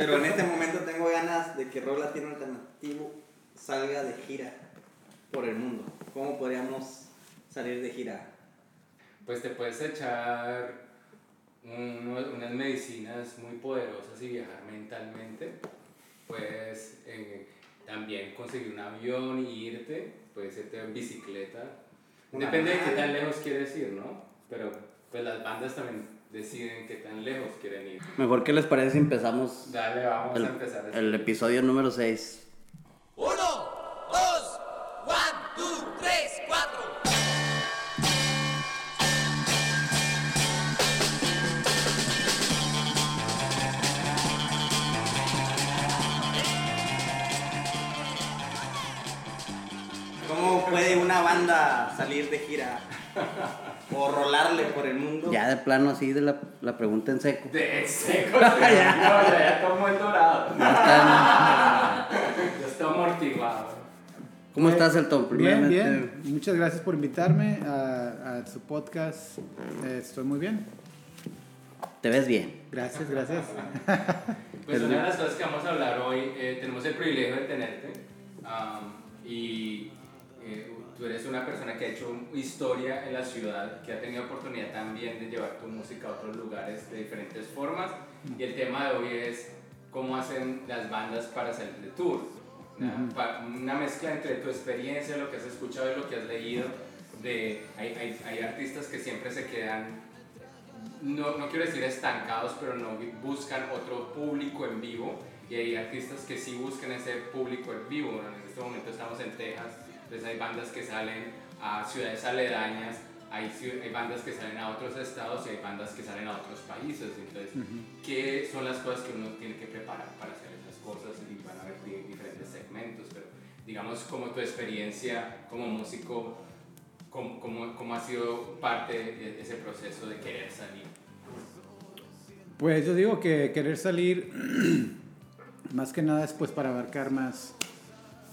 Pero en este momento tengo ganas de que Rock Latino Alternativo salga de gira por el mundo. ¿Cómo podríamos salir de gira? Pues te puedes echar un- unas medicinas muy poderosas y viajar mentalmente. Puedes eh, también conseguir un avión y irte. Puedes irte en bicicleta. Una Depende de qué tan lejos quieres ir, ¿no? Pero pues las bandas también deciden qué tan lejos quieren ir. Mejor que les parece si empezamos Dale, vamos el, a empezar. el episodio número 6. Uno, dos, one, two, tres, cuatro. ¿Cómo puede una banda salir de gira o rolarle por el mundo? Ya de plano así de la, la pregunta en seco. De seco, no, ya, ya tomó el dorado. Ya Ya está amortiguado. ¿Cómo estás, Elton? Bien, bien. Muchas gracias por invitarme a, a su podcast. Eh, estoy muy bien. Te ves bien. Gracias, gracias. Pues una de las cosas que vamos a hablar hoy, eh, tenemos el privilegio de tenerte y eh, tú eres una persona que ha hecho historia en la ciudad, que ha tenido oportunidad también de llevar tu música a otros lugares de diferentes formas y el tema de hoy es cómo hacen las bandas para salir de tour. Una, una mezcla entre tu experiencia, lo que has escuchado y lo que has leído. De, hay, hay, hay artistas que siempre se quedan no, no quiero decir estancados, pero no buscan otro público en vivo. Y hay artistas que sí buscan ese público en vivo. En este momento estamos en Texas, entonces hay bandas que salen a ciudades aledañas, hay, hay bandas que salen a otros estados y hay bandas que salen a otros países. Entonces, ¿qué son las cosas que uno tiene que preparar para hacer esas cosas? Y van a haber di- diferentes segmentos, pero digamos como tu experiencia como músico, ¿cómo, cómo, cómo ha sido parte de ese proceso de querer salir? Pues yo digo que querer salir, más que nada es pues para abarcar más,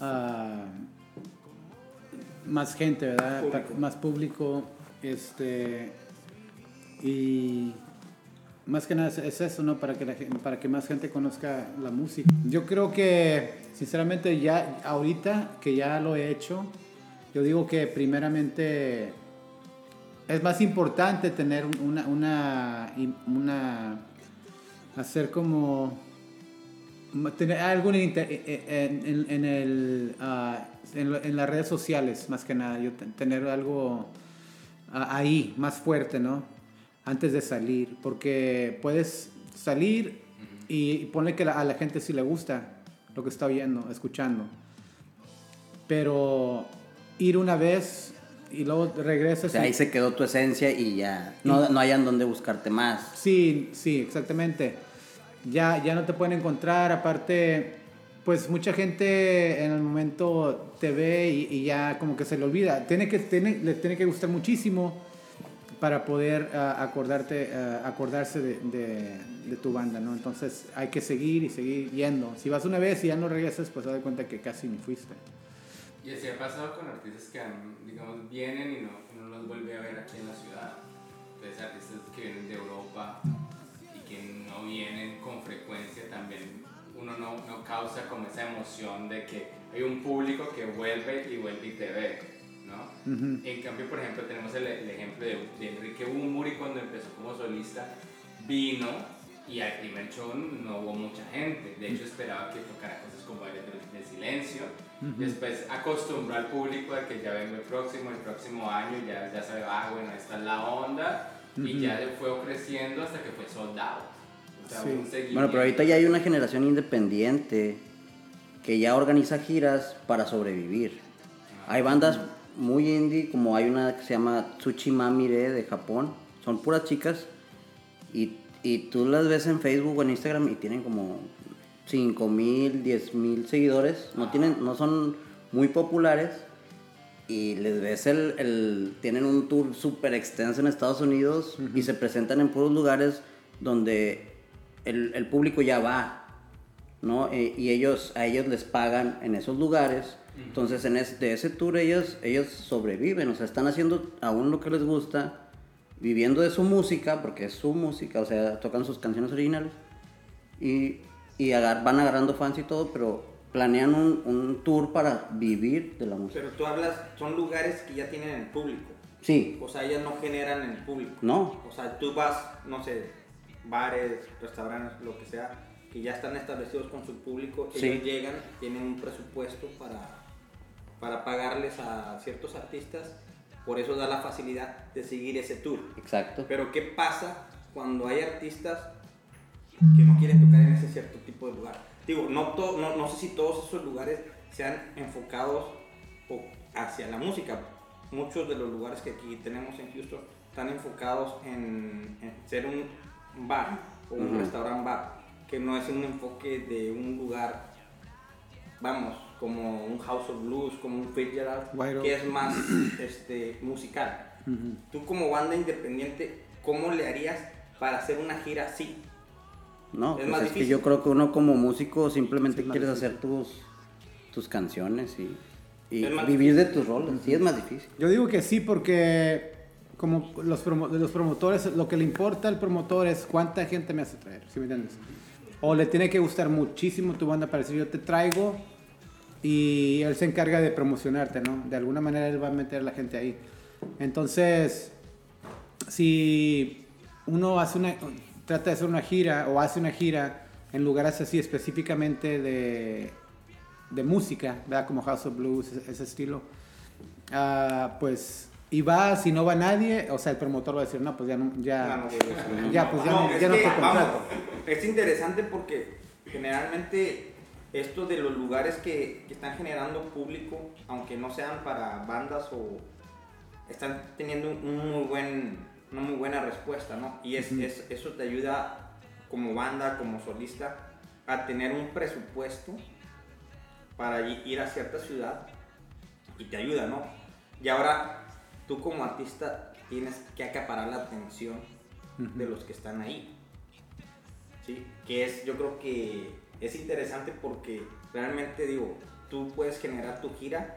ah, más gente, ¿verdad? Más público, este, y más que nada es- es eso, ¿no? Para que, la para que más gente conozca la música. Yo creo que, sinceramente, ya ahorita que ya lo he hecho, yo digo que primeramente es más importante tener un- una, una, una hacer como tener algo en, en, en- en el, ah, en, en las redes sociales más que nada yo te- tener algo ah, ahí más fuerte no antes de salir porque puedes salir y ponle que a la gente sí le gusta lo que está viendo escuchando pero ir una vez y luego O regresas sea, y- ahí se quedó tu esencia y ya no, no hayan donde buscarte más. Sí, sí, exactamente. Ya, ya no te pueden encontrar, aparte, pues mucha gente en el momento te ve y, y ya como que se le olvida. Tiene que, tiene, le tiene que gustar muchísimo para poder ah, acordarte, ah, acordarse de, de- de tu banda, ¿no? Entonces hay que seguir y seguir yendo. Si vas una vez y ya no regresas, pues te das cuenta que casi ni fuiste. Y así ha pasado con artistas que, digamos, vienen y no, uno los vuelve a ver aquí en la ciudad. Entonces, artistas que vienen de Europa y que no vienen con frecuencia también, uno no, no causa como esa emoción de que hay un público que vuelve y vuelve y te ve, ¿no? En cambio, por ejemplo, tenemos el, el ejemplo de, de Enrique Bumburi cuando empezó como solista, vino y al primer show no hubo mucha gente. De hecho, esperaba que tocara cosas como Baile del, del Silencio. Después acostumbró al público a que ya vengo el próximo, el próximo año, ya, ya sabe, ah, bueno, esta es la onda. Y ya fue creciendo hasta que fue soldado. O sea, Sí. un Bueno, pero ahorita ya hay una generación independiente que ya organiza giras para sobrevivir. Hay bandas muy indie, como hay una que se llama Tsuchimamire de Japón. Son puras chicas y, y tú las ves en Facebook o en Instagram y tienen como 5 mil, 10 mil seguidores. No, tienen, no son muy populares y les ves el, el- tienen un tour súper extenso en Estados Unidos y se presentan en puros lugares donde el, el público ya va, ¿no? Eh, y ellos, a ellos les pagan en esos lugares. Entonces, en es- de ese tour ellos, ellos sobreviven, o sea, están haciendo aún lo que les gusta, viviendo de su música, porque es su música, o sea, tocan sus canciones originales. Y y agar- van agarrando fans y todo, pero planean un, un tour para vivir de la música. Pero tú hablas, son lugares que ya tienen el público. Sí, O sea, ellas no generan el público. no, O sea, tú vas, no sé, bares, restaurantes, lo que sea, que ya están establecidos con su público, Sí. ellos llegan, tienen un presupuesto para, para pagarles a ciertos artistas, por eso da la facilidad de seguir ese tour. exacto. Pero ¿qué pasa cuando hay artistas que no quieren tocar en ese cierto tipo de lugar? Digo, no, to- no, no sé si todos esos lugares sean enfocados hacia la música. Muchos de los lugares que aquí tenemos en Houston están enfocados en, en ser un bar o un Ujú. restaurant bar, que no es un enfoque de un lugar, vamos, como un House of Blues, como un Fitzgerald, White Oak. que es más este, musical. Tú como banda independiente, ¿cómo le harías para hacer una gira así? No, Es pues más es que difícil. yo creo que uno como músico simplemente Sí, quieres difícil. hacer tus, tus canciones y, y vivir de tus roles. Sí, es más difícil. Yo digo que sí porque como los, promo- los promotores, lo que le importa al promotor es cuánta gente me hace traer, ¿sí me entiendes? O le tiene que gustar muchísimo tu banda para decir yo te traigo y él se encarga de promocionarte, ¿no? De alguna manera él va a meter a la gente ahí. Entonces, si uno hace una, trata de hacer una gira o hace una gira en lugares así específicamente de, de música, ¿verdad? Como House of Blues, ese, estilo, ah, pues, y va, si no va nadie, o sea, el promotor va a decir, no, pues ya no, ya, No, ya, pues ya, No, ya no que, vamos, es interesante porque generalmente esto de los lugares que, que están generando público, aunque no sean para bandas o están teniendo un, muy buen, una muy buena respuesta, ¿no? Y es, es- eso te ayuda como banda, como solista, a tener un presupuesto para ir a cierta ciudad y te ayuda, ¿no? Y ahora tú como artista tienes que acaparar la atención de los que están ahí. ¿Sí? Que es, yo creo que es interesante porque realmente digo, tú puedes generar tu gira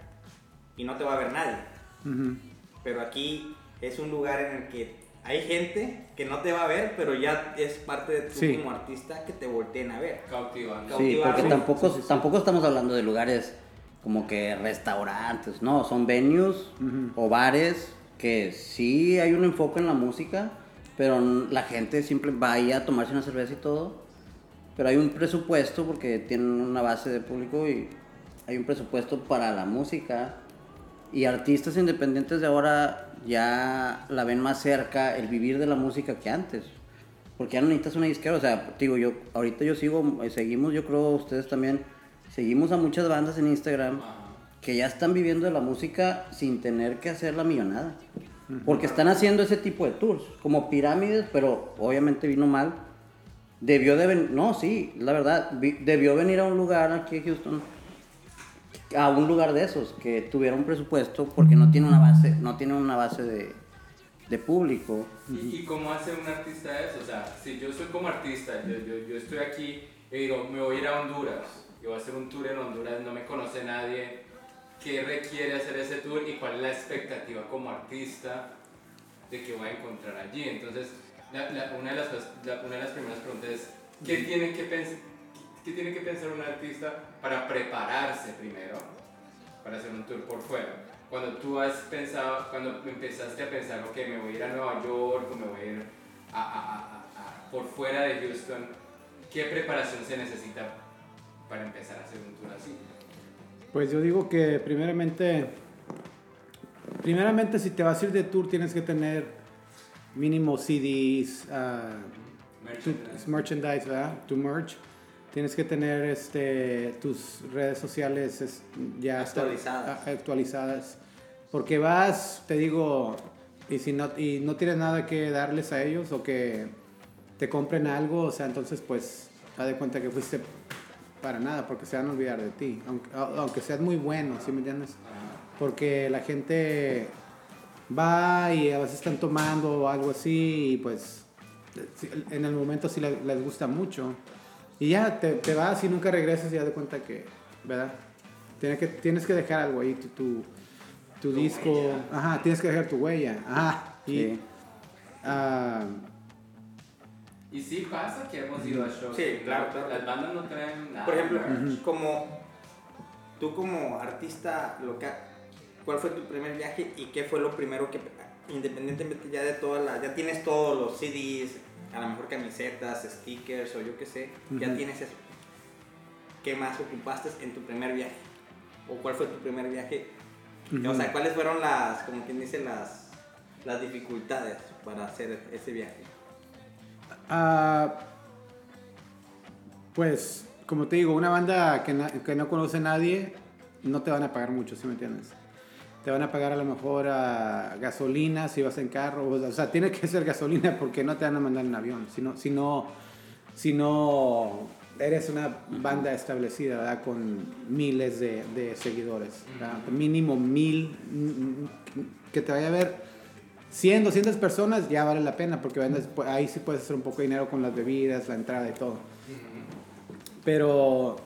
y no te va a ver nadie. Ujú. Pero aquí es un lugar en el que hay gente que no te va a ver, pero ya es parte de tú Sí. como artista que te volteen a ver. Cautivando. Sí, porque sí. tampoco, Sí, sí, sí. tampoco estamos hablando de lugares como que restaurantes, no, son venues Ujú. o bares que sí hay un enfoque en la música, pero la gente siempre va ahí a tomarse una cerveza y todo, pero hay un presupuesto porque tienen una base de público y hay un presupuesto para la música y artistas independientes de ahora ya la ven más cerca el vivir de la música que antes. Porque ya no necesitas una disquera, o sea, digo yo, ahorita yo sigo, eh, seguimos, yo creo ustedes también, seguimos a muchas bandas en Instagram que ya están viviendo de la música sin tener que hacer la millonada. Porque están haciendo ese tipo de tours, como pirámides, pero obviamente vino mal. Debió de venir, no, sí, la verdad, debió venir a un lugar aquí en Houston, a un lugar de esos, que tuviera un presupuesto porque no tiene una base, no tiene una base de, de público. ¿Y, y cómo hace un artista eso? O sea, si yo soy como artista, yo, yo, yo estoy aquí y digo, me voy a ir a Honduras, yo voy a hacer un tour en Honduras, no me conoce nadie, ¿qué requiere hacer ese tour y cuál es la expectativa como artista de que voy a encontrar allí? Entonces, la- la- una, de las, la- una de las primeras preguntas es, ¿qué tiene que, pens- qué tiene que pensar un artista para prepararse primero para hacer un tour por fuera? Cuando tú has pensado, cuando empezaste a pensar, ok, me voy a ir a Nueva York o me voy a ir a- a- a- por fuera de Houston, ¿qué preparación se necesita para empezar a hacer un tour así? Pues yo digo que primeramente, primeramente si te vas a ir de tour tienes que tener mínimo CDs, ah, tu- Merchandise. merchandise, ¿verdad? Tu merch. Tienes que tener este, tus redes sociales es- ya Actualizadas. a- actualizadas. Porque vas, te digo, y si no, y no tienes nada que darles a ellos o que te compren algo, o sea, entonces pues, haz de cuenta que fuiste para nada, porque se van a olvidar de ti. Aunque, aunque seas muy bueno, ¿sí me entiendes? Porque la gente va y a veces están tomando o algo así y pues en el momento sí le- les, gusta mucho. Y ya te, te vas y nunca regresas y ya de cuenta que, ¿verdad? Tienes que, tienes que dejar algo ahí, tu, tu, tu disco. Ajá, tienes que dejar tu huella. Ajá. Y, Sí. ah, Y sí pasa que hemos ido a shows. Sí, claro, claro. Las bandas no traen nada. Por ejemplo, como tú como artista local, ¿cuál fue tu primer viaje y qué fue lo primero que, independientemente ya de todas las, ya tienes todos los CDs, a lo mejor camisetas, stickers o yo qué sé, ya tienes eso. ¿Qué más ocupaste en tu primer viaje? ¿O cuál fue tu primer viaje? O sea, ¿cuáles fueron las, como quien dice, las, las dificultades para hacer ese viaje? Ah, pues, como te digo, una banda que, que no conoce nadie, no te van a pagar mucho, ¿sí me entiendes? Te van a pagar a lo mejor a gasolina si vas en carro, o sea, tiene que ser gasolina porque no te van a mandar en avión, si no, si no, si no eres una banda establecida, ¿verdad? Con miles de, de seguidores, ¿verdad? Mínimo mil, que te vaya a ver 100, 200 personas ya vale la pena porque vendes, pu- ahí sí puedes hacer un poco de dinero con las bebidas, la entrada y todo. Pero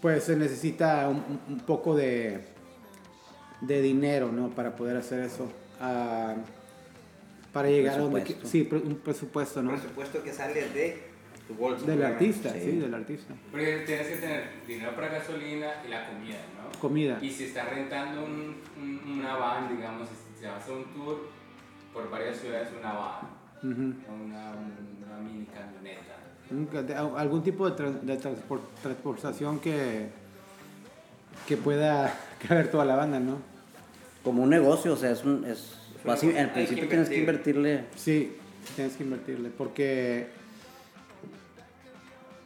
pues se necesita un, un- un poco de, de dinero, ¿no? Para poder hacer eso. Ah, para llegar a donde... Sí, pre- un presupuesto, ¿no? Presupuesto que sale de tu bolsa. Del artista, sí. Sí. del artista. Porque tienes que tener dinero para gasolina y la comida, ¿no? Comida. Y si estás rentando un, un- una van, digamos, si vas a un tour por varias ciudades, una van, Ujú. una, una mini camioneta. Algún tipo de, tra- de transpor- transportación que, que pueda caber toda la banda, ¿no? Como un negocio, o sea, es un... Es, al principio que tienes que invertir. invertirle... Sí, tienes que invertirle. Porque,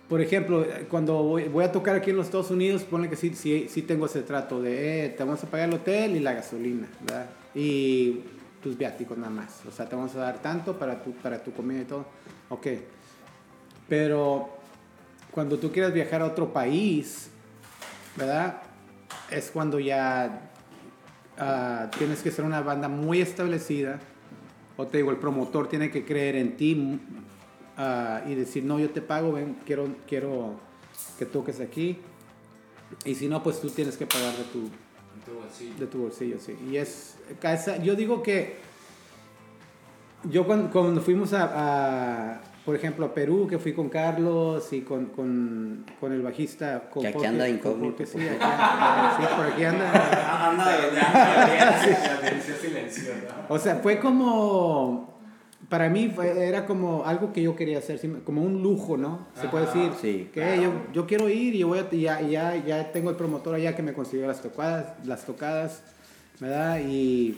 por ejemplo, cuando voy, voy a tocar aquí en los Estados Unidos, pone que sí, sí, sí tengo ese trato de, eh, te vamos a pagar el hotel y la gasolina, ¿verdad? Y tus viáticos nada más. O sea, te vamos a dar tanto para tu, para tu comida y todo. Ok. Pero cuando tú quieres viajar a otro país, ¿verdad? Es cuando ya ah, tienes que ser una banda muy establecida. O te digo, el promotor tiene que creer en ti ah, y decir, no, yo te pago, ven, quiero, quiero que toques aquí. Y si no, pues tú tienes que pagar de tu, En tu bolsillo. de tu bolsillo, sí. Y es, casa- yo digo que yo cuando, cuando fuimos a, a, por ejemplo, a Perú, que fui con Carlos y con, con, con el bajista. Con Que aquí Jorge- anda incógnito, sí, por aquí anda, sí, por aquí anda. Anda de- silenciosa. O sea, fue como, para mí fue- era como algo que yo quería hacer, como un lujo, ¿no? Se puede Ajá, decir. sí, que claro. yo, yo quiero ir y yo voy a, ya, ya, ya tengo el promotor allá que me consiguió las tocadas, las tocadas, ¿verdad? Y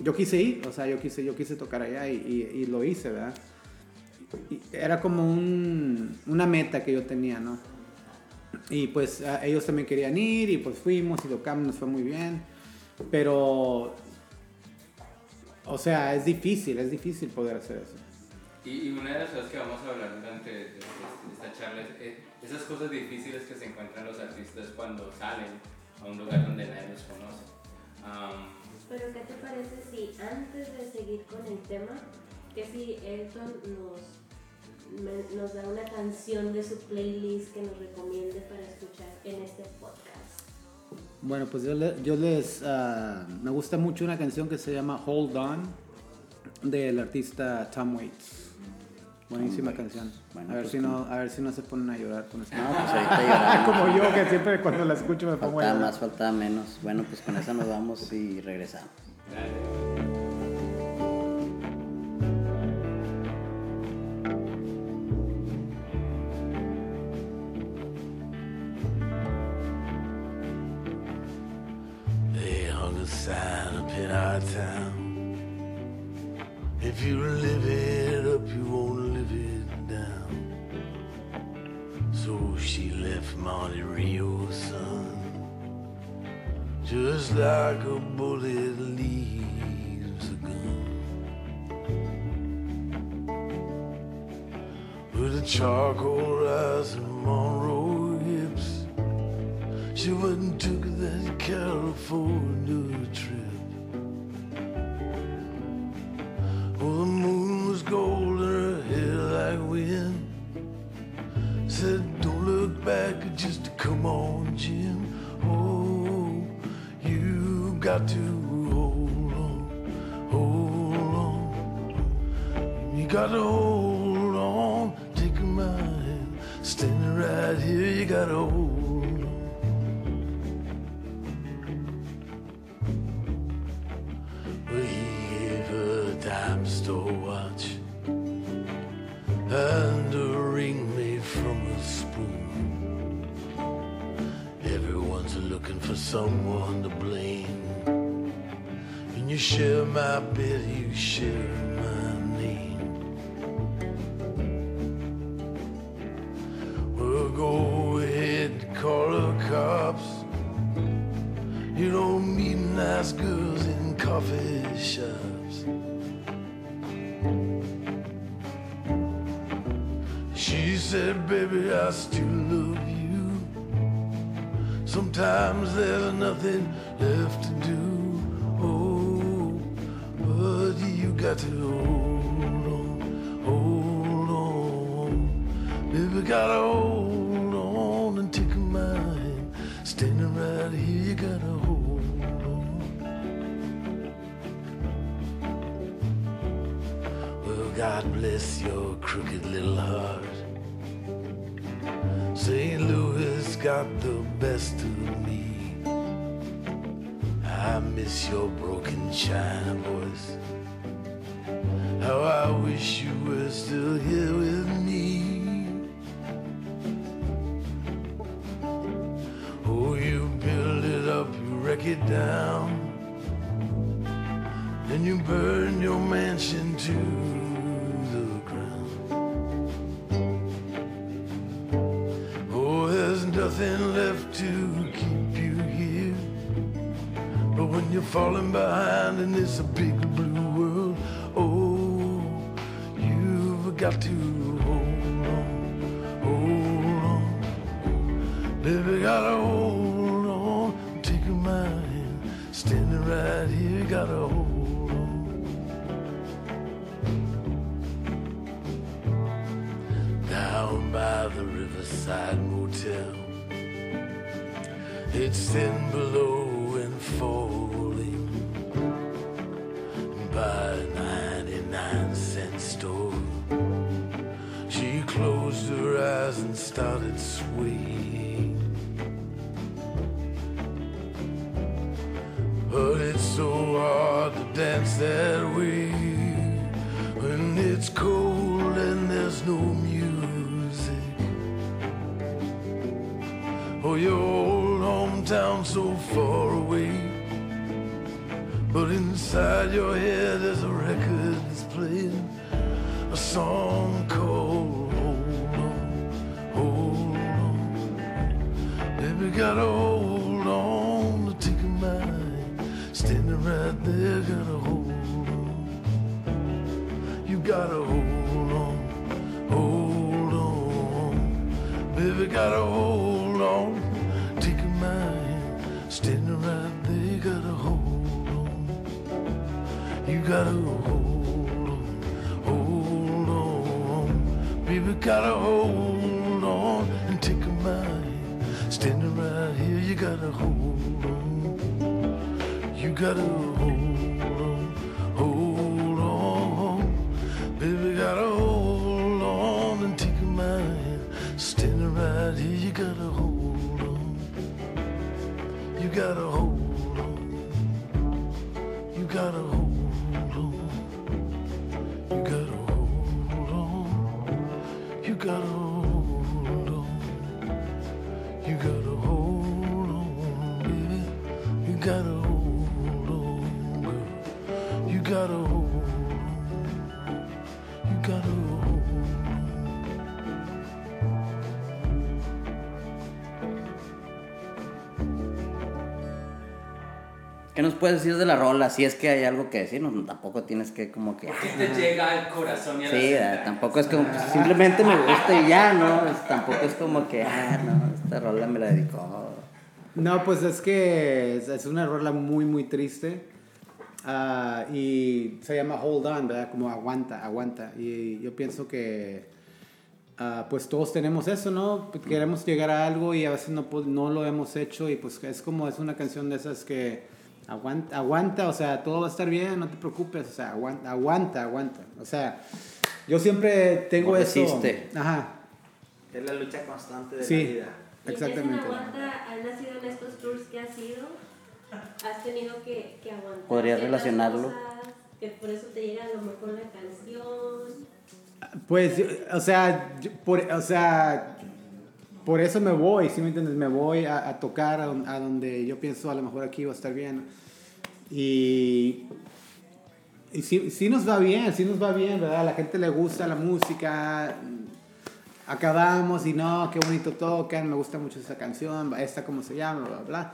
yo quise ir, o sea, yo quise, yo quise tocar allá y, y- y lo hice, ¿verdad? Y era como un, una meta que yo tenía, ¿no? Y pues a- ellos también querían ir y pues fuimos y tocamos, nos fue muy bien. Pero, o sea, es difícil, es difícil poder hacer eso. Y, y una de las cosas que vamos a hablar durante esta charla es eh, esas cosas difíciles que se encuentran los artistas cuando salen a un lugar donde nadie los conoce. Pero ¿qué te parece si antes de seguir con el tema, que si Elton nos, me- nos da una canción de su playlist que nos recomiende para escuchar en este podcast? Bueno, pues yo, le- yo les... ah, me gusta mucho una canción que se llama Hold On del artista Tom Waits. Buenísima Tom Waits. canción. Bueno, a, ver pues si no, a ver si no se ponen a llorar con esa No, pues. Como yo, que siempre cuando la escucho me pongo a llorar. más, faltaba menos. Bueno, pues con esa nos vamos y regresamos. dale. Miss your broken china voice. How I wish you were still here with me. Oh, you build it up, you wreck it down. Then you burn your mansion to falling behind and it's a big gotta hold on, girl. You gotta hold on. You gotta hold on. ¿Qué nos puedes decir de la rola? Si es que hay algo que decir, no, tampoco tienes que como que... Porque te llega al corazón y a la Sí, eh, tampoco es como, pues, simplemente me gusta y ya, ¿no? Es- tampoco es como que, ah, no, esta rola me la dedicó. No, pues es que es, es una rola muy, muy triste. Ah, y se llama Hold On, ¿verdad? Como aguanta, aguanta. Y yo pienso que, ah, pues todos tenemos eso, ¿no? Queremos llegar a algo y a veces no, po- no lo hemos hecho. Y pues es como, es una canción de esas que aguanta, aguanta, o sea, todo va a estar bien, no te preocupes, o sea, aguanta, aguanta, aguanta. O sea, yo siempre tengo No eso. resiste. Ajá. Es la lucha constante de Sí. la vida. Exactamente. aguanta, has nacido en estos tours que has ido, has tenido que, que aguantar. ¿Podrías relacionarlo? cosas, que por eso te llega a lo mejor la canción. Pues, o sea, por, o sea, por eso me voy, ¿sí me entiendes? Me voy a, a tocar a, a donde yo pienso a lo mejor aquí va a estar bien. Y, y sí, sí nos va bien, sí nos va bien, ¿verdad? A la gente le gusta la música. Acabamos y no, qué bonito tocan, me gusta mucho esa canción, esta cómo se llama, bla, bla, bla.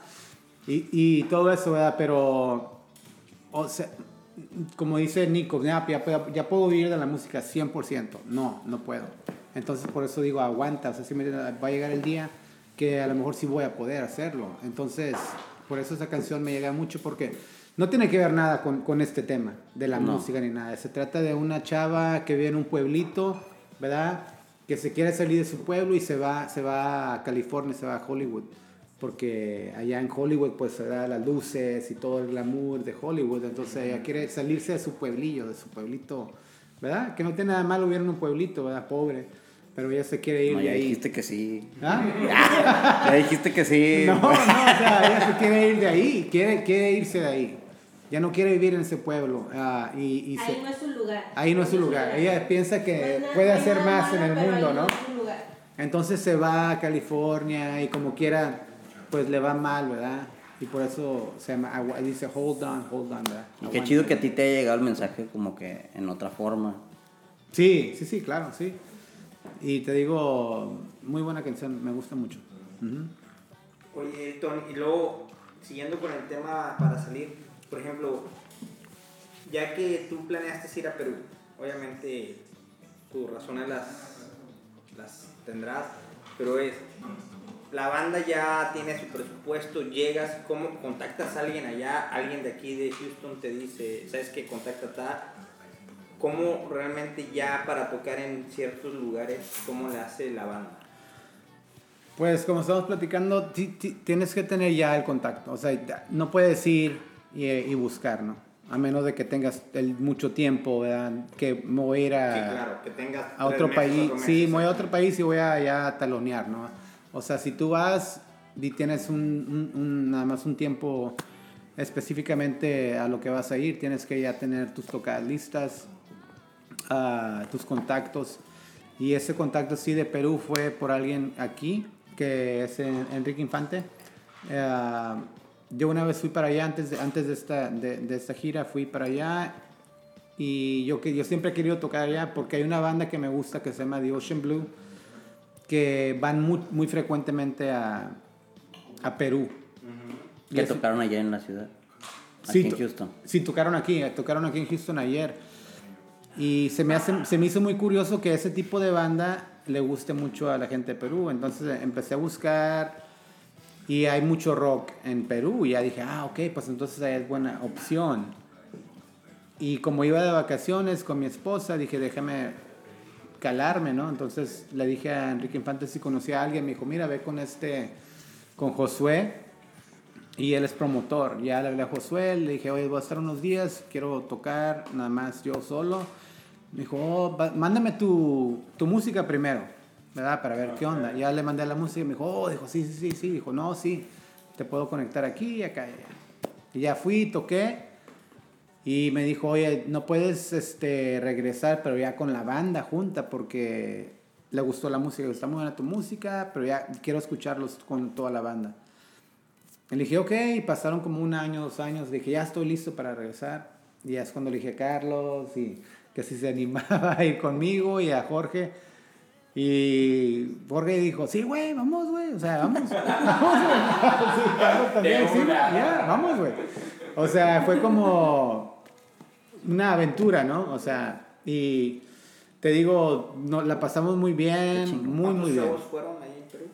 Y, y todo eso, ¿verdad? Pero, o sea, como dice Nico, ya, ya, puedo- ya puedo vivir de la música 100%. No, no puedo. Entonces por eso digo, aguanta. O sea, si me- va a llegar el día que a lo mejor sí voy a poder hacerlo. Entonces, por eso esa canción me llega mucho porque no tiene que ver nada con, con este tema de la No. música ni nada. Se trata de una chava que vive en un pueblito, ¿verdad? Que se quiere salir de su pueblo y se va, se va a California, se va a Hollywood porque allá en Hollywood pues se da las luces y todo el glamour de Hollywood, entonces ella quiere salirse de su pueblillo, de su pueblito, ¿verdad? Que no tiene nada malo en un pueblito, ¿verdad? Pobre, pero ella se quiere ir No, de ya ahí. dijiste que sí. ¿Ah? Ya dijiste que sí. No, no, o sea, ella se quiere ir de ahí, quiere, quiere irse de ahí. Ya no quiere vivir en ese pueblo. ah, y, y se- Ahí no es su lugar. ahí no es su lugar. Ella piensa que puede hacer más en el mundo, ahí ¿no? es su lugar. Entonces se va a California y como quiera, pues le va mal, ¿verdad? Y por eso se llama, dice hold on, hold on, ¿verdad? Y qué chido que a ti te haya llegado el mensaje como que en otra forma. Sí, sí, sí, claro, sí. Y te digo, muy buena canción, me gusta mucho. Ujú. Oye, Elton, y luego, siguiendo con el tema para salir, por ejemplo, ya que tú planeaste ir a Perú, obviamente tus razones las, las tendrás, pero es, la banda ya tiene su presupuesto, llegas, ¿cómo contactas a alguien allá? Alguien de aquí de Houston te dice, ¿sabes qué? Contacta a ¿Cómo realmente ya para tocar en ciertos lugares, cómo le hace la banda? Pues como estamos platicando, ti- ti- tienes que tener ya el contacto. O sea, no puedes ir y, y buscar, ¿no? A menos de que tengas el mucho tiempo, ¿verdad? Que me voy a ir a, Sí, claro, que tengas a otro meses, país. cuatro Sí, meses, me voy a otro país y voy a ya a talonear, ¿no? O sea, si tú vas y tienes un, un- un- nada más un tiempo específicamente a lo que vas a ir, tienes que ya tener tus tocadas listas, ah, tus contactos. Y ese contacto sí de Perú fue por alguien aquí, que es en- Enrique Infante. Eh, yo una vez fui para allá, antes de, antes de, esta, de, de esta gira, fui para allá. Y yo, que, yo siempre he querido tocar allá porque hay una banda que me gusta que se llama The Ocean Blue, que van muy, muy frecuentemente a, a Perú. Y Que es- tocaron allá en la ciudad. Sí, Aquí en to- Houston. Sí, tocaron aquí, tocaron aquí en Houston ayer. Y se me, hace, se me hizo muy curioso que ese tipo de banda le guste mucho a la gente de Perú. Entonces empecé a buscar y hay mucho rock en Perú. Y ya dije, ah, ok, pues entonces ahí es buena opción. Y como iba de vacaciones con mi esposa, dije, déjame calarme, ¿no? Entonces le dije a Enrique Infante si conocía a alguien. Me dijo, mira, ve con este, con Josué. Y él es promotor. Ya le hablé a Josué, le dije, oye, voy a estar unos días, quiero tocar nada más yo solo. Me dijo, oh, mándame tu, tu música primero, ¿verdad? Para ver qué onda. Ya le mandé la música y me dijo, oh, dijo, sí, sí, sí, sí. Dijo, no, sí, te puedo conectar aquí y acá. y allá". Y ya fui, toqué. Y me dijo, oye, no puedes este, regresar, pero ya con la banda junta, porque le gustó la música, está muy buena tu música, pero ya quiero escucharlos con toda la banda. Le dije, ok, y pasaron como un año, dos años, dije, ya estoy listo para regresar. Y ya es cuando le dije a Carlos y que si se animaba a ir conmigo y a Jorge. Y Jorge dijo, sí, güey, vamos, güey, o sea, vamos. vamos, güey. Sí, Carlos también, sí, ya, vamos, güey. O sea, fue como una aventura, ¿no? O sea, y te digo, no, la pasamos muy bien, muy, ¿Cuántos muy bien. shows fueron ahí en Perú?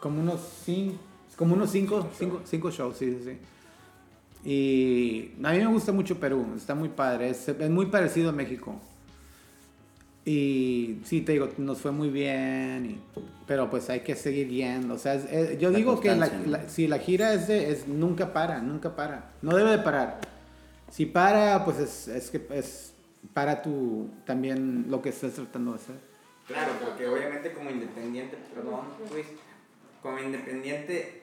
Como unos cinco, como unos cinco, cinco, cinco shows, sí, sí, sí. Y a mí me gusta mucho Perú, está muy padre, es, es muy parecido a México. Y sí, te digo, nos fue muy bien, y- pero pues hay que seguir yendo. O sea, es- es- yo La digo que la, la- si la gira es, de, es nunca para, nunca para. No debe de parar. Si para, pues es, es que es para tu también lo que estás tratando de hacer. Claro, porque obviamente como independiente, perdón, Luis, como independiente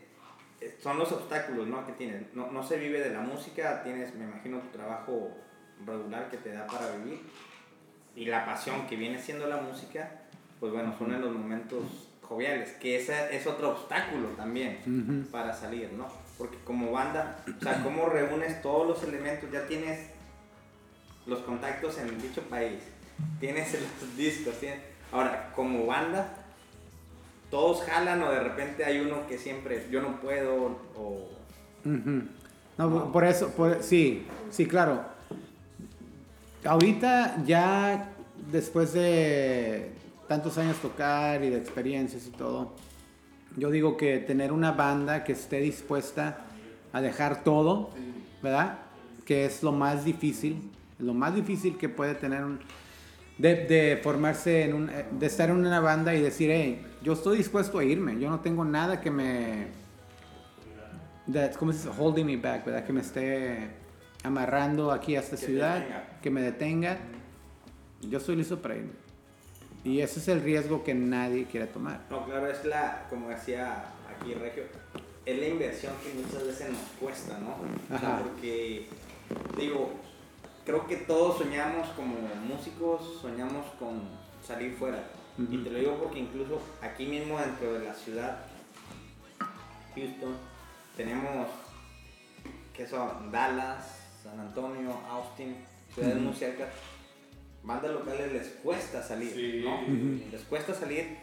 eh, son los obstáculos, ¿no? Que tienes. No, no se vive de la música, tienes, me imagino, tu trabajo regular que te da para vivir y la pasión que viene siendo la música, pues bueno, son en los momentos joviales, que ese es otro obstáculo también Ujú. para salir, ¿no? Porque como banda, o sea, cómo reúnes todos los elementos, ya tienes los contactos en dicho país, tienes los discos, tienes... Ahora, como banda, todos jalan o de repente hay uno que siempre yo no puedo o... Ujú. No, por eso, por- sí, sí, claro. Ahorita ya después de tantos años tocar y de experiencias y todo, yo digo que tener una banda que esté dispuesta a dejar todo, ¿verdad? Que es lo más difícil, lo más difícil que puede tener de formarse en un, eh, de estar en una banda y decir, hey, yo estoy dispuesto a irme, yo no tengo nada que me, that's, ¿cómo se dice? Holding me back, ¿verdad? Que me esté amarrando aquí a esta Que ciudad, detenga. que me detenga. Yo estoy listo para irme. Y ese es el riesgo que nadie quiere tomar. No, claro, es la, como decía aquí Regio, es la inversión que muchas veces nos cuesta, ¿no? Ajá. porque, digo, creo que todos soñamos como músicos, soñamos con salir fuera. Y te lo digo porque incluso aquí mismo dentro de la ciudad, Houston, tenemos, que son Dallas, San Antonio, Austin, ciudades muy cerca. Bandas locales les cuesta salir, Sí. ¿no? Ujú. Les cuesta salir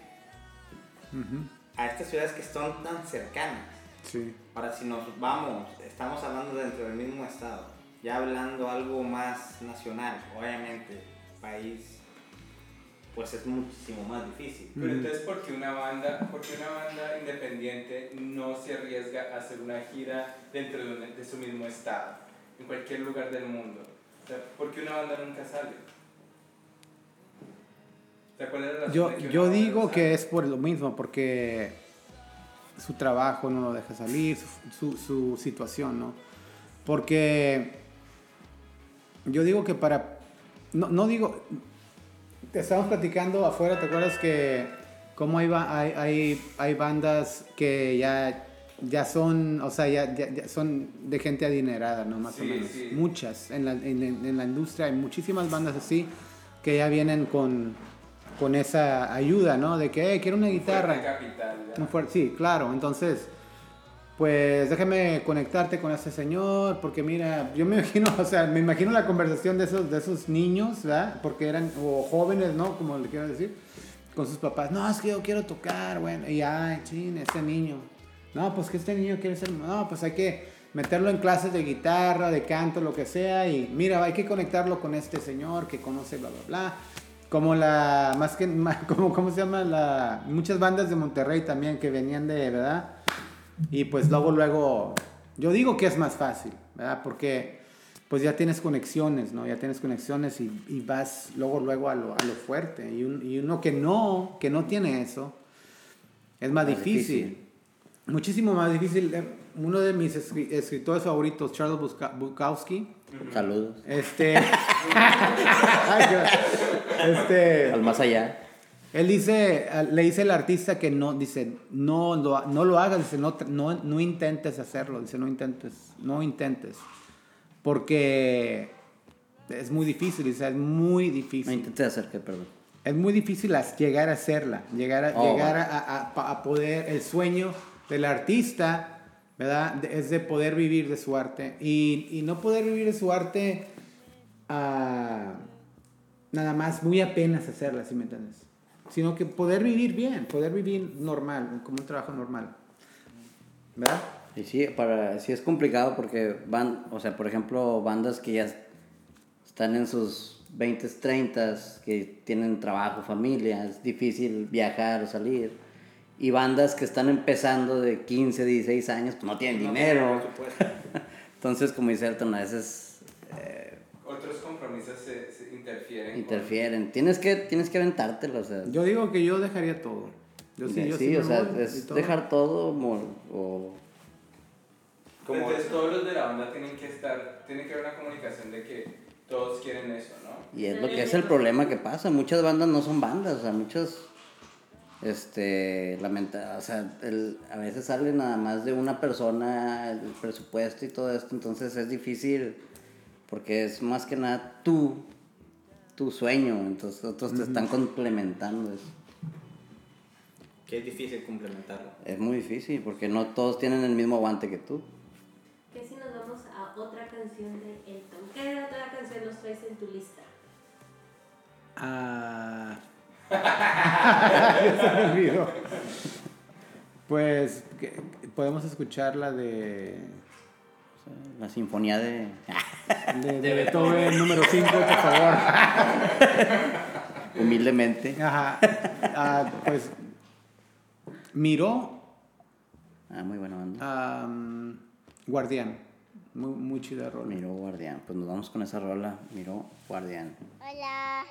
Ujú. a estas ciudades que son tan cercanas. Sí. Ahora, si nos vamos, estamos hablando dentro del mismo estado, ya hablando algo más nacional, obviamente, país, pues es muchísimo más difícil. Pero entonces, ¿por qué una banda, por qué una banda independiente no se arriesga a hacer una gira dentro de, un- de su mismo estado, en cualquier lugar del mundo? O sea, ¿por qué una banda nunca sale? O sea, ¿cuál es la razón Yo, que yo digo sale? que es por lo mismo, porque su trabajo no lo deja salir, su, su- su situación, ¿no? Porque yo digo que para... No, no digo... Te estábamos platicando afuera, ¿te acuerdas que cómo hay, hay, hay, hay bandas que ya, ya son, o sea, ya, ya- ya son de gente adinerada, ¿no? Más o Sí, menos. sí. Muchas. En la, en, en- la industria hay muchísimas bandas así que ya vienen con, con esa ayuda, ¿no? De que, "Eh, quiero una guitarra. Fuerte capital. Muy fuerte, sí, claro. Entonces, pues déjame conectarte con ese señor, porque mira, yo me imagino, o sea, me imagino la conversación de esos, de esos niños, ¿verdad? Porque eran, o jóvenes, ¿no? Como le quiero decir, con sus papás. No, es que yo quiero tocar, bueno, y ay, chin, este niño. No, pues que este niño quiere ser, no, pues hay que meterlo en clases de guitarra, de canto, lo que sea, y mira, hay que conectarlo con este señor que conoce, bla, bla, bla. Como la, más que, como, ¿cómo se llama? La, muchas bandas de Monterrey también que venían de, ¿verdad? Y pues luego, luego, yo digo que es más fácil, ¿verdad? Porque pues ya tienes conexiones, ¿no? Ya tienes conexiones y, y vas luego, luego a lo, a lo fuerte. Y, un- y uno que no, que no tiene eso, es más, Más difícil. difícil. Muchísimo más difícil. Eh, Uno de mis escri- escritores favoritos, Charles Bukowski, Saludos. este... Qué- este... Al más allá. Él dice, le dice al artista que no, dice, no lo, no lo hagas, dice, no, no, no intentes hacerlo, dice, no intentes, no intentes, porque es muy difícil, dice, es muy No difícil. intenté hacer que, perdón. Es muy difícil llegar a hacerla, llegar a, Oh, llegar a- a poder, el sueño del artista, ¿verdad? Es de poder vivir de su arte. Y, y no poder vivir de su arte ah, nada más, muy apenas hacerla, si me entiendes? Sino que poder vivir bien, poder vivir normal, como un trabajo normal. ¿Verdad? Y sí, para, sí es complicado porque van, o sea, por ejemplo, bandas que ya están en sus 20, 30, que tienen trabajo, familia, es difícil viajar o salir. Y bandas que están empezando de 15, 16 años, pues no tienen No dinero. tiene presupuesto. Entonces, como dice Elton, a veces eh, Otros compromisos se, se interfieren. con- interfieren. Tienes que, tienes que aventártelo, o sea. Yo digo que yo dejaría todo. Yo sí, yo sí me o sea, es todo. dejar todo o Como- Entonces todos los de la banda tienen que estar, tiene que haber una comunicación de que todos quieren eso, ¿no? Y es lo que es el problema que pasa. Muchas bandas no son bandas, o sea, muchas. Este, lamenta, o sea, el- a veces sale nada más de una persona el presupuesto y todo esto, entonces es difícil porque es más que nada tú, tu sueño, entonces otros te están complementando. Es, Que es difícil complementarlo. es muy difícil porque no todos tienen el mismo aguante que tú. ¿Qué si nos vamos a otra canción de Elton? ¿Qué otra canción nos traes en tu lista? Ah. Ya se me olvidó. Pues podemos escuchar la de, La sinfonía de... de, de Beethoven número 5, por favor. Humildemente. Ajá. Ah, pues miró Ah, muy buena banda. Guardián. Muy, muy chida rola. Miró Guardián. Pues nos vamos con esa rola. Miró Guardián. Hola.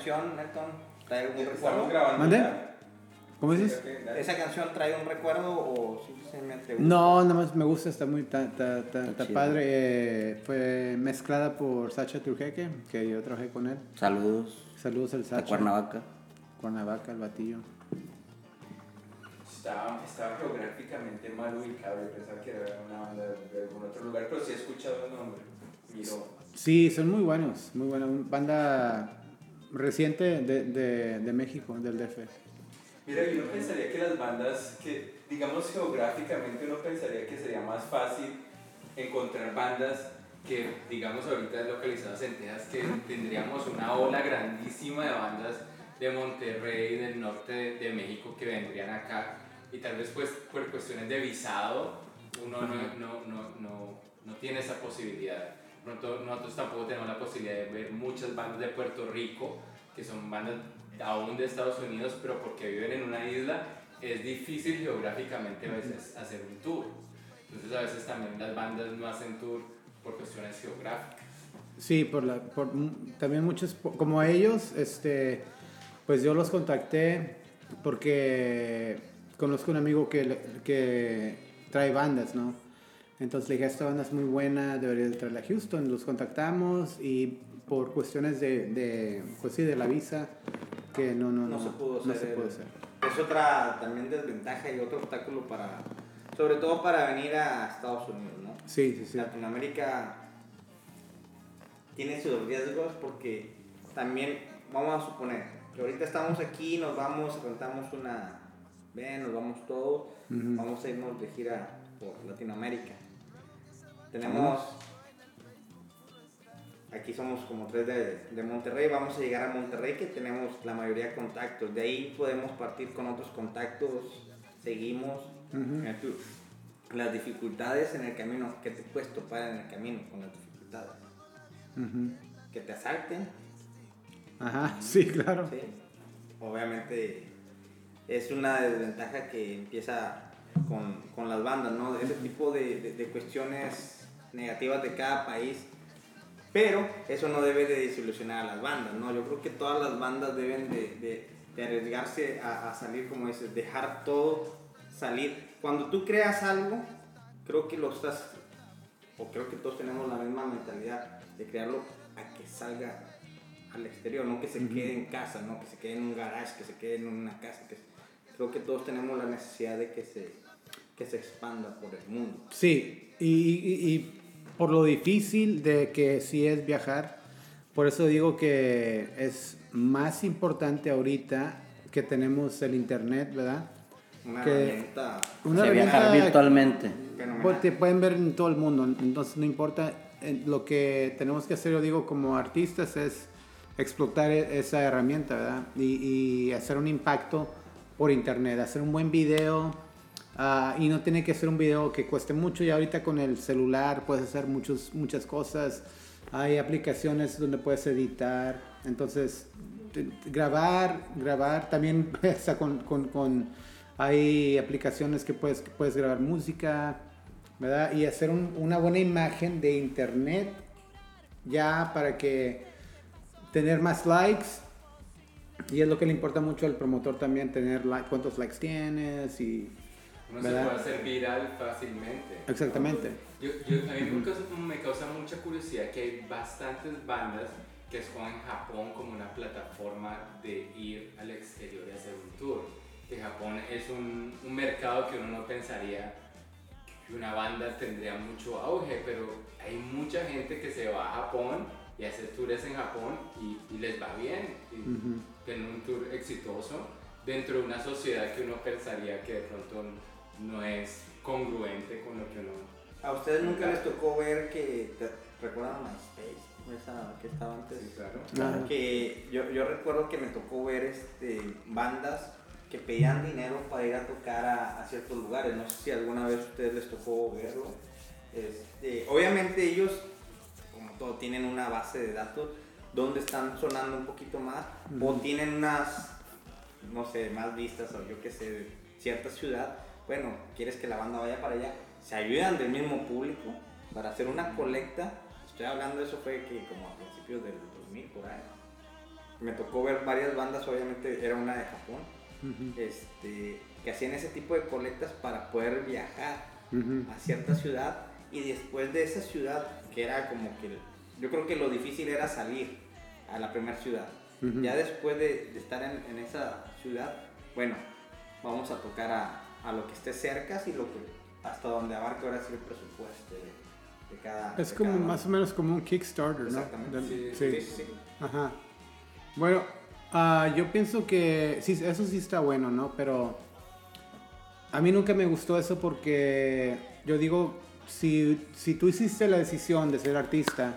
Canción, Nelton, trae algún recuerdo. ¿Mande? ¿Cómo dices? ¿Esa canción trae un recuerdo o simplemente gusta? No, nada más me gusta, está muy está, está- está- está padre. eh, fue mezclada por Sacha Turjeque, que yo trabajé con él. Saludos Saludos al a Sacha. Cuernavaca. Cuernavaca, el batillo. Estaba, estaba geográficamente mal ubicado. Yo pensaba que era una banda de, algún otro lugar, pero sí he escuchado el nombre. Miro. Sí, son muy buenos, muy buena banda reciente de, de, de México, del DF. Mira, yo pensaría que las bandas que, digamos geográficamente, uno pensaría que sería más fácil encontrar bandas que, digamos, ahorita localizadas en Texas, que tendríamos una ola grandísima de bandas de Monterrey, del norte de, México, que vendrían acá. Y tal vez, pues, por cuestiones de visado, uno no, no, no, no, no tiene esa posibilidad. Pronto, nosotros tampoco tenemos la posibilidad de ver muchas bandas de Puerto Rico, que son bandas aún de Estados Unidos, pero porque viven en una isla, es difícil geográficamente a veces hacer un tour. Entonces a veces también las bandas no hacen tour por cuestiones geográficas. Sí, por la, por, también muchos, como ellos, este, pues yo los contacté porque conozco un amigo que, que trae bandas, ¿no? Entonces le dije, esta banda es muy buena, debería de traerla a Houston. Los contactamos y por cuestiones de, de pues sí, de la visa, que no, no, no, No se pudo no hacer se pudo hacer. Es otra también desventaja y otro obstáculo para, sobre todo para venir a Estados Unidos, ¿no? Sí, sí, sí. Latinoamérica tiene sus riesgos porque también, vamos a suponer, que ahorita estamos aquí, nos vamos, rentamos una, ven, nos vamos todos, Ujú. vamos a irnos de gira por Latinoamérica. Tenemos, aquí somos como tres de, de Monterrey, vamos a llegar a Monterrey que tenemos la mayoría de contactos, de ahí podemos partir con otros contactos, seguimos. Tú, las dificultades en el camino, que te puedes topar en el camino con las dificultades? Que te asalten, Ajá, sí, claro. ¿sí? Obviamente es una desventaja que empieza con, con las bandas, ¿no? Ese tipo de, de- de cuestiones negativas de cada país. Pero eso no debe de desilusionar a las bandas, ¿no? Yo creo que todas las bandas deben de, de- de arriesgarse a, a salir, como dices, dejar todo salir. Cuando tú creas algo, creo que lo estás, o creo que todos tenemos la misma mentalidad de crearlo a que salga al exterior, no que se quede en casa, no que se quede en un garage, que se quede en una casa. Que creo que todos tenemos la necesidad de que se, que se expanda por el mundo. Sí, y, y- y por lo difícil de que sí es viajar, por eso digo que es más importante ahorita que tenemos el internet, ¿verdad? Una Que- herramienta Una de viajar herramienta- virtualmente. te pueden ver en todo el mundo, entonces no importa. eh, Lo que tenemos que hacer, yo digo, como artistas es explotar e- esa herramienta, ¿verdad? Y, y hacer un impacto por internet, hacer un buen video. Ah, y no tiene que ser un video que cueste mucho. Y ahorita con el celular puedes hacer muchos, muchas cosas. Hay aplicaciones donde puedes editar. Entonces, grabar, grabar. También con, con, con- hay aplicaciones que puedes, puedes grabar música, ¿verdad? Y hacer un- una buena imagen de internet ya para que tener más likes. Y es lo que le importa mucho al promotor también, tener like, cuántos likes tienes y... Uno ¿Verdad? se puede hacer viral fácilmente. Exactamente. Yo, yo- a mí me causa, me causa mucha curiosidad que hay bastantes bandas que escogen Japón como una plataforma de ir al exterior y hacer un tour. Que Japón es un, un mercado que uno no pensaría que una banda tendría mucho auge, pero hay mucha gente que se va a Japón y hace tours en Japón y, y les va bien. Y tienen un tour exitoso dentro de una sociedad que uno pensaría que de pronto no es congruente con lo que uno ¿A ustedes nunca les tocó ver que, te, ¿recuerdan MySpace? Esa que estaba antes. Sí, claro. Ajá. Que yo, yo recuerdo que me tocó ver este, bandas que pedían dinero para ir a tocar a, a ciertos lugares. No sé si alguna vez a ustedes les tocó verlo. Este, obviamente ellos, como todo, tienen una base de datos donde están sonando un poquito más o tienen unas, no sé, más vistas o yo qué sé, de cierta ciudad. Bueno, quieres que la banda vaya para allá. Se ayudan del mismo público para hacer una colecta. Estoy hablando de eso fue que como a principios del 2000 por ahí me tocó ver varias bandas, obviamente era una de Japón, este, que hacían ese tipo de colectas para poder viajar Ujú. a cierta ciudad y después de esa ciudad, que era como que, yo creo que lo difícil era salir a la primera ciudad. Ujú. Ya después de, de estar en, en esa ciudad, bueno, vamos a tocar a, a lo que esté cerca y lo que hasta donde abarque ahora sí el presupuesto de, de cada Es de como cada más o menos como un Kickstarter, ¿no? Exactamente. Sí, Sí, sí, sí. Ajá. Bueno, ah, yo pienso que sí, eso sí está bueno, ¿no? Pero a mí nunca me gustó eso porque yo digo, si, si tú hiciste la decisión de ser artista,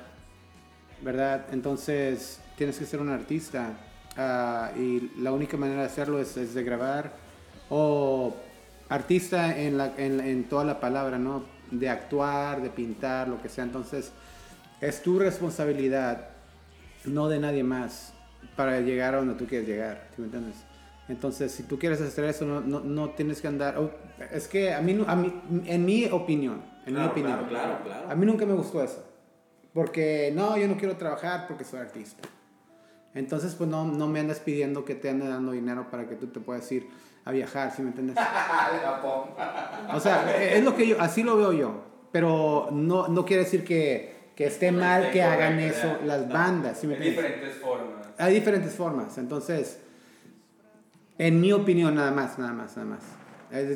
¿verdad? Entonces tienes que ser un artista ah, y la única manera de hacerlo es, es de grabar o artista en, la, en, en toda la palabra, ¿no? De actuar, de pintar, lo que sea. Entonces es tu responsabilidad no de nadie más para llegar a donde tú quieres llegar, ¿sí me entiendes? Entonces, si tú quieres hacer eso, no, no, no tienes que andar... oh, es que a mí, a mí, en mi opinión, en mi Claro, opinión, claro, claro, claro. a mí nunca me gustó eso. Porque no, yo no quiero trabajar porque soy artista. Entonces, pues no, no me andas pidiendo que te ande dando dinero para que tú te puedas ir a viajar, ¿sí me entiendes? O sea, es lo que yo, así lo veo yo. Pero no, no quiere decir que, que esté mal que hagan eso las no. bandas, ¿sí me En entiendes? diferentes formas. Hay diferentes formas, entonces, en mi opinión nada más, nada más, nada más.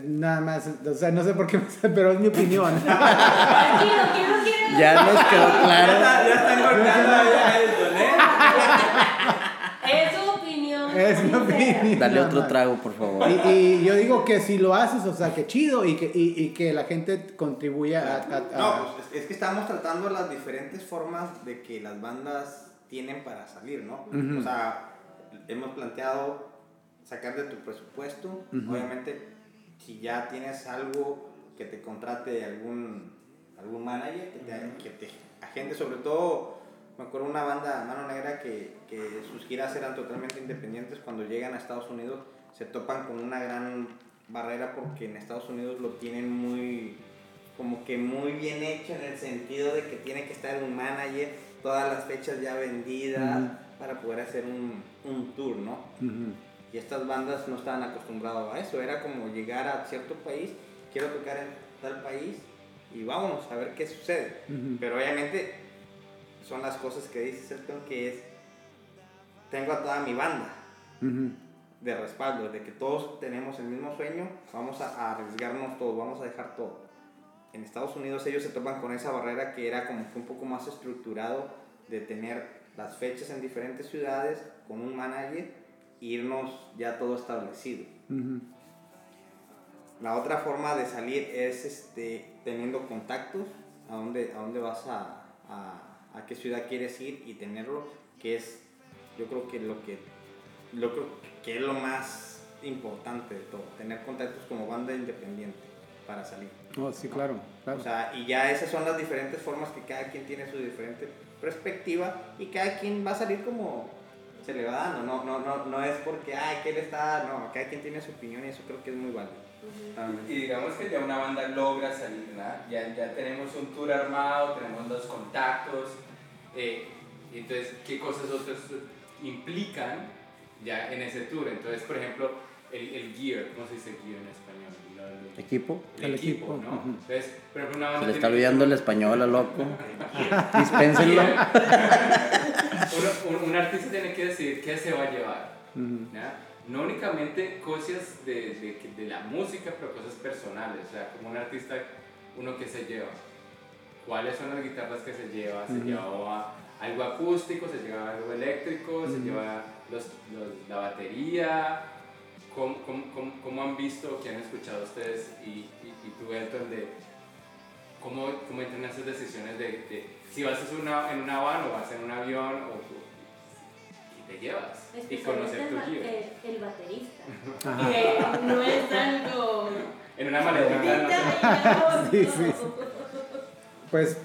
Nada más, o sea, no sé por qué, pero es mi opinión. Tranquilo, que no quiere Ya nos quedó claro. Ya están golpeando a Elton, ¿eh? Es su opinión. Es mi sincera. opinión. Dale otro trago, por favor. Y, y yo digo que si lo haces, o sea, que chido y que, y, y que la gente contribuya a... a- a- No, pues es, que estamos tratando las diferentes formas de que las bandas tienen para salir, ¿no? O sea, hemos planteado sacar de tu presupuesto, obviamente, si ya tienes algo que te contrate algún, algún manager, que te, que te agende, sobre todo, me acuerdo una banda, Mano Negra, que, que sus giras eran totalmente independientes, cuando llegan a Estados Unidos se topan con una gran barrera porque en Estados Unidos lo tienen muy como que muy bien hecho en el sentido de que tiene que estar un manager, todas las fechas ya vendidas Ujú. para poder hacer un, un tour, ¿no? Ujú. Y estas bandas no estaban acostumbradas a eso, era como llegar a cierto país, quiero tocar en tal país y vámonos a ver qué sucede. Ujú. Pero obviamente son las cosas que dice Elton que es, tengo a toda mi banda Ujú. de respaldo, de que todos tenemos el mismo sueño, vamos a, a arriesgarnos todos, vamos a dejar todo. En Estados Unidos ellos se topan con esa barrera que era como que un poco más estructurado de tener las fechas en diferentes ciudades con un manager e irnos ya todo establecido. Ujú. La otra forma de salir es este, teniendo contactos, a dónde, a dónde vas a, a, a qué ciudad quieres ir y tenerlo, que es yo creo que lo que, lo creo que es lo más importante de todo, tener contactos como banda independiente para salir. Oh, sí, claro, claro. O sea, y ya esas son las diferentes formas que cada quien tiene su diferente perspectiva y cada quien va a salir como se le va dando. No, no, no, no es porque, ay, que él está, no, cada quien tiene su opinión y eso creo que es muy válido. Y digamos que ya una banda logra salir, ¿verdad? Ya, ya tenemos un tour armado, tenemos los contactos. Eh, y entonces, ¿qué cosas otras implican ya en ese tour? Entonces, por ejemplo, el, el gear, ¿cómo se dice gear en español? Lo- ¿Equipo? El, El equipo, equipo, ¿no? ujú. Entonces, por ejemplo, una Se banda le está olvidando el español a loco. Dispénsenlo. Uno- un, un artista tiene que decidir qué se va a llevar. Ujú. ¿ya? No únicamente cosas de, de, de la música, pero cosas personales. O sea, como un artista, uno que se lleva. ¿Cuáles son las guitarras que se lleva? ¿Se Ujú. lleva algo acústico? ¿Se lleva algo eléctrico? ¿Se lleva los, los- la batería? ¿Cómo, cómo, cómo, cómo han visto, que han escuchado ustedes y, y, y tú, Elton, de cómo, cómo entran esas decisiones de, de si vas a hacer una, en una van o vas en un avión o y te llevas y conocer el, tu guía. el, el baterista. Ajá. Que no es algo. En una. Sí, sí, sí. Pues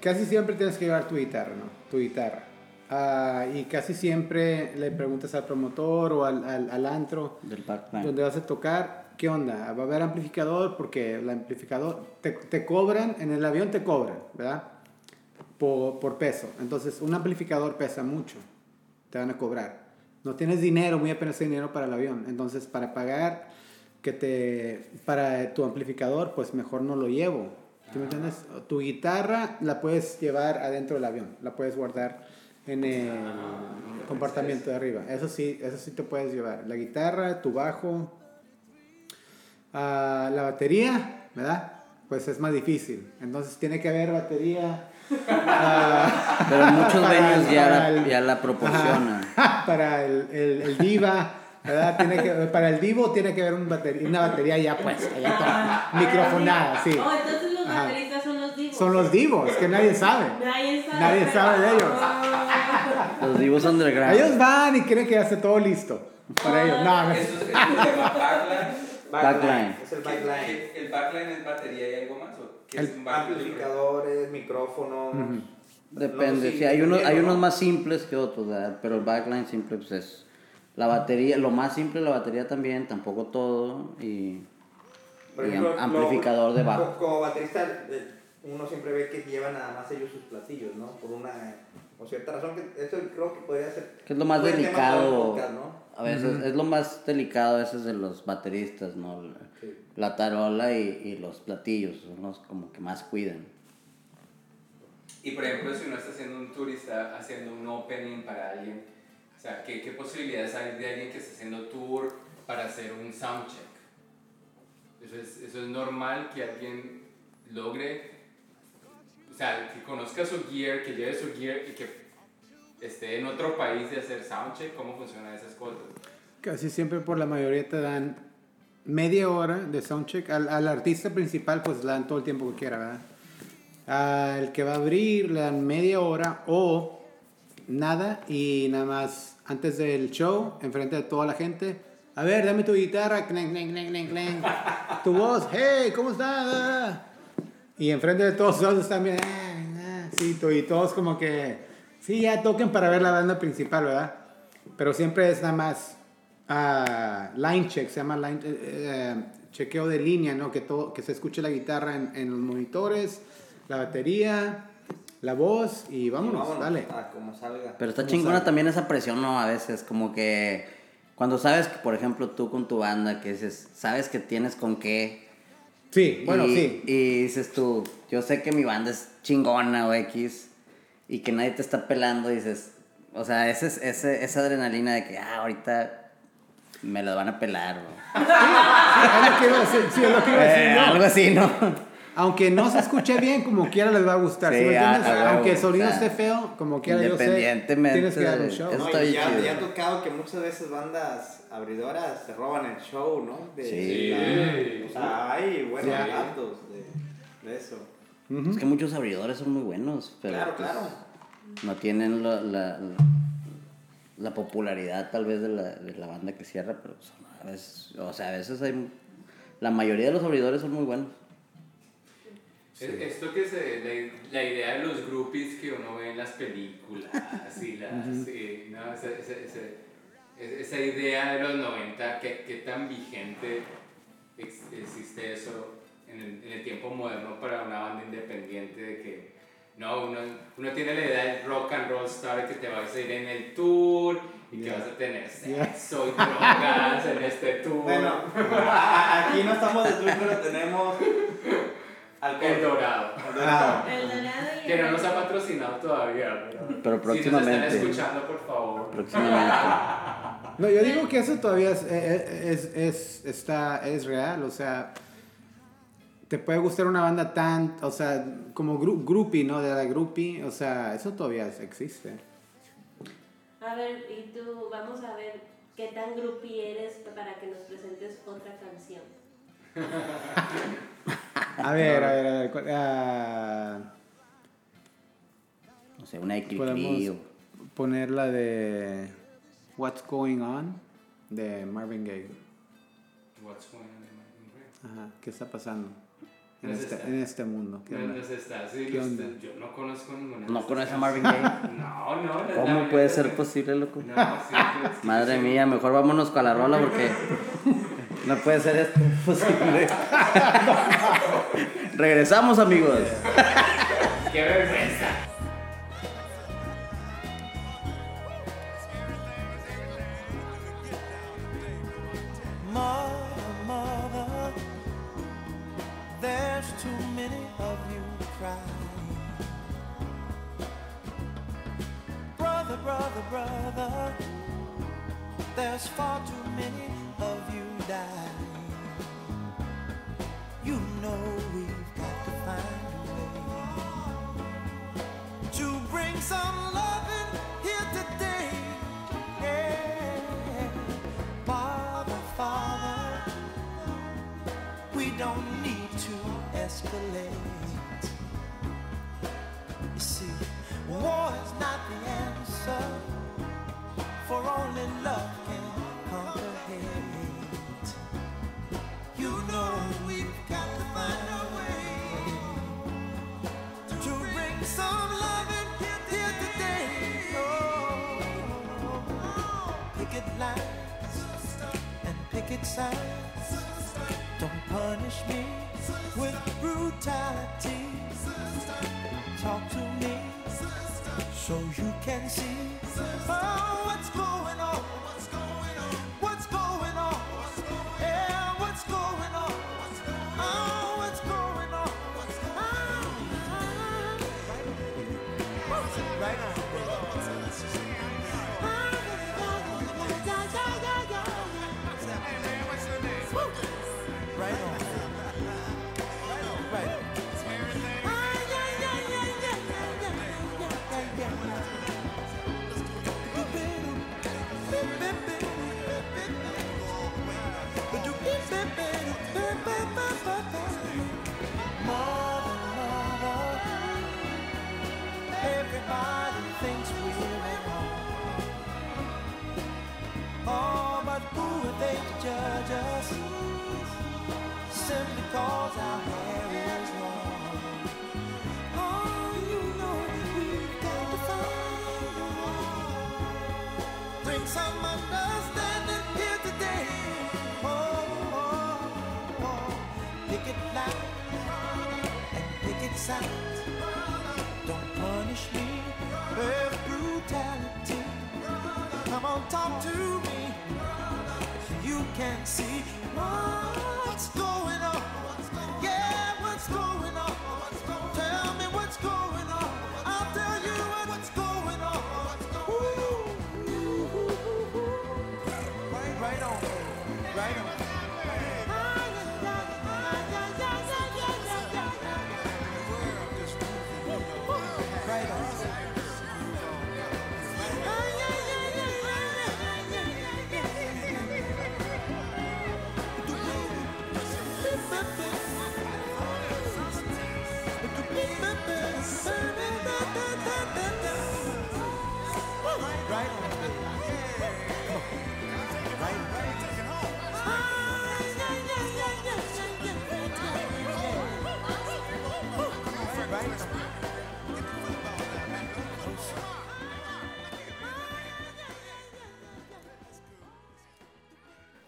casi siempre tienes que llevar tu guitarra, ¿no? Tu guitarra. Ah, y casi siempre le preguntas al promotor o al, al, al antro Del donde vas a tocar, ¿qué onda? ¿Va a haber amplificador? Porque el amplificador, te, te cobran, en el avión te cobran, ¿verdad? Por, por peso. Entonces, un amplificador pesa mucho, te van a cobrar. no tienes dinero, muy apenas dinero para el avión. Entonces, para pagar que te para tu amplificador, pues mejor no lo llevo. ¿Tú me entiendes? Tu guitarra la puedes llevar adentro del avión, la puedes guardar en el compartimiento de arriba. Eso sí, eso sí te puedes llevar. La guitarra, tu bajo, ah, la batería, ¿verdad? Pues es más difícil. Entonces tiene que haber batería. ah, Pero muchos para- venues ya la, el- ya la proporcionan. Para el, el, el diva, ¿verdad? Tiene que, para el divo tiene que haber un batería, una batería ya puesta, ya toda, microfonada, sí. Entonces los Ajá. bateristas son los divos. Son los divos, que nadie sabe. Nadie sabe. Nadie pero- sabe de ellos. Los divos underground. Ellos van y creen que ya está todo listo para ellos. No, no. Eso, es- backline. Backline. Es el backline. ¿El, el backline es batería y algo más? ¿O qué es un? Amplificadores, micrófonos. Depende, sí, sí, hay unos, hay unos ¿no? más simples que otros, ¿verdad? pero el backline simple pues es la batería, lo más simple la batería también, tampoco todo, y, Por ejemplo, am- amplificador lo- de bajo. co- Como baterista, eh, uno siempre ve que llevan nada más ellos sus platillos, ¿no? Por una o cierta razón, que eso creo que podría ser. Que es lo más delicado, podcast, ¿no? a veces, es lo más delicado a veces de los bateristas, ¿no? La, Sí. la tarola y, y los platillos, son los como que más cuidan. Y por ejemplo, si uno está haciendo un tour y está haciendo un opening para alguien, o sea, ¿qué, qué posibilidades hay de alguien que está haciendo tour para hacer un soundcheck? Eso es, eso es normal que alguien logre, o sea, que conozca su gear, que lleve su gear y que esté en otro país de hacer soundcheck, ¿cómo funcionan esas cosas? Casi siempre por la mayoría te dan media hora de soundcheck. Al, al artista principal pues le dan todo el tiempo que quiera, ¿verdad? Al que va a abrir le dan media hora o nada y nada más antes del show, enfrente de toda la gente. A ver, dame tu guitarra, clang, clang, clang. Tu voz, hey, ¿cómo estás? Ah. Y enfrente de todos los otros también, ah, ah, sí, to- y todos como que, sí, ya toquen para ver la banda principal, ¿verdad? Pero siempre es nada más ah, line check, se llama line, eh, eh, chequeo de línea, ¿no? Que, todo, que se escuche la guitarra en, en los monitores, la batería, la voz y vámonos, Vámonos, dale. A como salga. Pero está ¿Cómo chingona también esa presión, ¿no? A veces, como que cuando sabes que, por ejemplo, tú con tu banda, que dices, sabes que tienes con qué. Sí, bueno, y, sí. Y dices tú, yo sé que mi banda es chingona o X, y que nadie te está pelando, dices, o sea, ese, es- ese, esa adrenalina de que, ah, ahorita me lo van a pelar, Es lo que iba a decir, sí, es lo que iba a decir Eh, algo así, ¿no? Aunque no se escuche bien, como quiera les va a gustar. ¿sí Sí, me a- entiendes? a huevo, Aunque el sonido esté feo, como quiera yo sé, independientemente tienes que dar un show. No, y ya, chido. ya ha tocado que muchas veces bandas abridoras se roban el show, ¿no? De, Sí. de- o sea, hay buenos datos de, de eso. Es que muchos abridores son muy buenos, pero claro, pues, claro. no tienen la, la, la popularidad tal vez de la, de la banda que cierra, pero son a veces, o sea, a veces hay, la mayoría de los abridores son muy buenos. Es- Esto que se, la, la idea de los groupies que uno ve en las películas y las, eh, ¿no? esa, esa, esa- es- esa idea de los 90, ¿qué, qué tan vigente ex- existe eso en el, en el tiempo moderno para una banda independiente de que no, uno, uno tiene la idea del rock and roll star que te vas a ir en el tour y que vas a tener sexo y drogas en este tour. Bueno, aquí no estamos de tour, pero tenemos. El dorado. El dorado. El dorado y Que no nos ha patrocinado todavía, pero, Pero Si nos próximamente. están escuchando, por favor. Próximamente. No, yo digo que eso todavía es, es, es, es- está, es real, o sea, te puede gustar una banda tan, o sea, como gru groupie, ¿no? De la groupie, o sea, eso todavía existe. A ver, y tú, vamos a ver qué tan groupie eres para que nos presentes otra canción. A ver, a ver, a ver, ¿cuál- ah, O sea, una Eclipse. podemos poner la de What's Going On de Marvin Gaye. What's going on in my Ajá, ¿qué está pasando en, Pues este, está- en este mundo? ¿Qué onda? No, no se está, sí, ¿Qué los- onda? Yo no conozco ninguna. de ¿No conoces a. Marvin Gaye? No, no. ¿Cómo puede ser posible, loco? No, sí, sí, sí, Madre sí. mía, mejor vámonos con la rola porque No puede ser esto posible. Regresamos, amigos. Qué vergüenza. brother, brother, there's far too for only love can conquer picket signs. Don't punish me with brutality. Talk to me so you can see oh, what's going on.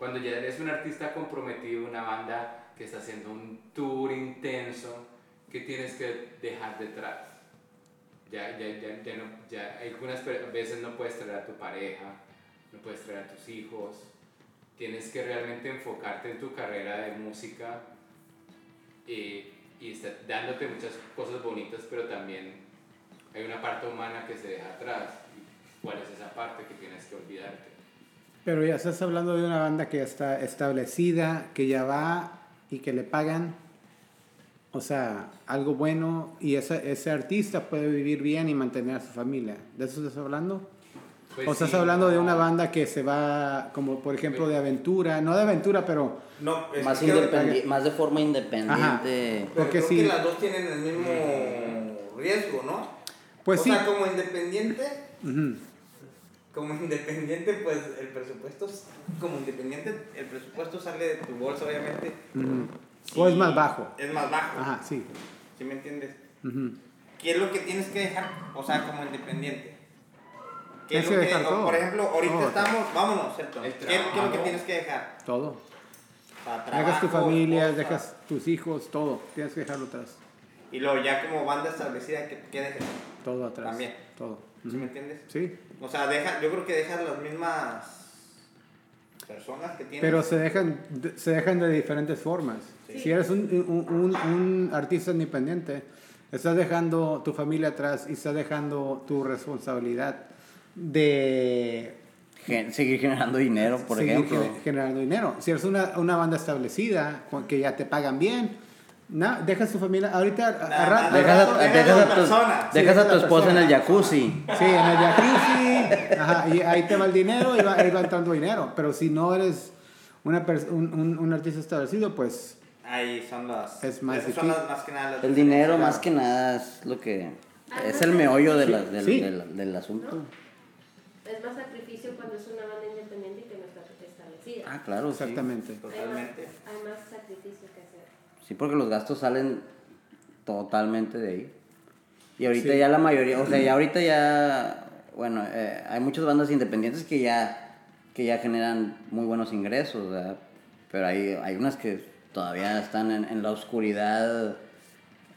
Cuando ya eres un artista comprometido, una banda que está haciendo un tour intenso, ¿qué tienes que dejar detrás? Ya, ya, ya, ya, ya algunas veces no puedes traer a tu pareja, no puedes traer a tus hijos, tienes que realmente enfocarte en tu carrera de música eh, y está dándote muchas cosas bonitas, pero también hay una parte humana que se deja atrás. ¿Cuál es esa parte que tienes que olvidarte? Pero ya estás hablando de una banda que ya está establecida, que ya va y que le pagan, o sea, algo bueno y ese, ese artista puede vivir bien y mantener a su familia. ¿De eso estás hablando? Pues o estás sí, hablando de una banda que se va, como por ejemplo de aventura, no de aventura, pero No, es Más, que más de forma independiente. pero porque creo sí. que las dos tienen el mismo riesgo, ¿no? pues o sí. sea, como independiente, Ujú. Como independiente, pues el presupuesto, es- como independiente, el presupuesto sale de tu bolsa, obviamente. O es más bajo. Es más bajo. Ajá, sí. ¿Sí me entiendes? ¿Qué es lo que tienes que dejar? O sea, como independiente. ¿Qué es lo que que, dejar o, todo. por ejemplo, ahorita Todo. estamos, vámonos. El ¿Qué, qué es lo que trabajo. tienes que dejar? Todo. Para dejas tu trabajo, familia, dejas tus hijos, todo. Tienes que dejarlo atrás. Y luego ya como banda establecida, ¿qué, qué dejas? Todo atrás. También. Todo. ¿Sí me entiendes? Sí. O sea, deja, yo creo que dejas las mismas... personas que tienen. Pero se dejan, de- se dejan de diferentes formas. Si eres un, un- un- un artista independiente, estás dejando tu familia atrás y estás dejando tu responsabilidad de Gen- seguir generando dinero, por seguir ejemplo. gener- generando dinero. Si eres una, una banda establecida, que ya te pagan bien, na- dejas tu familia. Ahorita, a- a Nada ra- más. al Dejas rato- a, dejas dejas a tu, persona. Sí, dejas a tu esposa en el persona. jacuzzi. Sí, en el jacuzzi, ajá, y ahí te va el dinero y va, ahí va entrando dinero. Pero si no eres una un, un, un artista establecido, pues Ahí son las. Es más esas son difícil. las más que nada las El dinero más que nada es lo que... Ah, Es no, el meollo de la- del, sí. del- del asunto. Es más sacrificio cuando es una banda independiente que no está establecida. Ah, claro, sí. exactamente. Hay más, Totalmente. hay más sacrificio. Sí, porque los gastos salen totalmente de ahí. Y ahorita Sí. ya la mayoría, o sea, ya ahorita ya, bueno, eh, hay muchas bandas independientes que ya, que ya generan muy buenos ingresos, ¿verdad? Pero hay, hay unas que todavía están en, en la oscuridad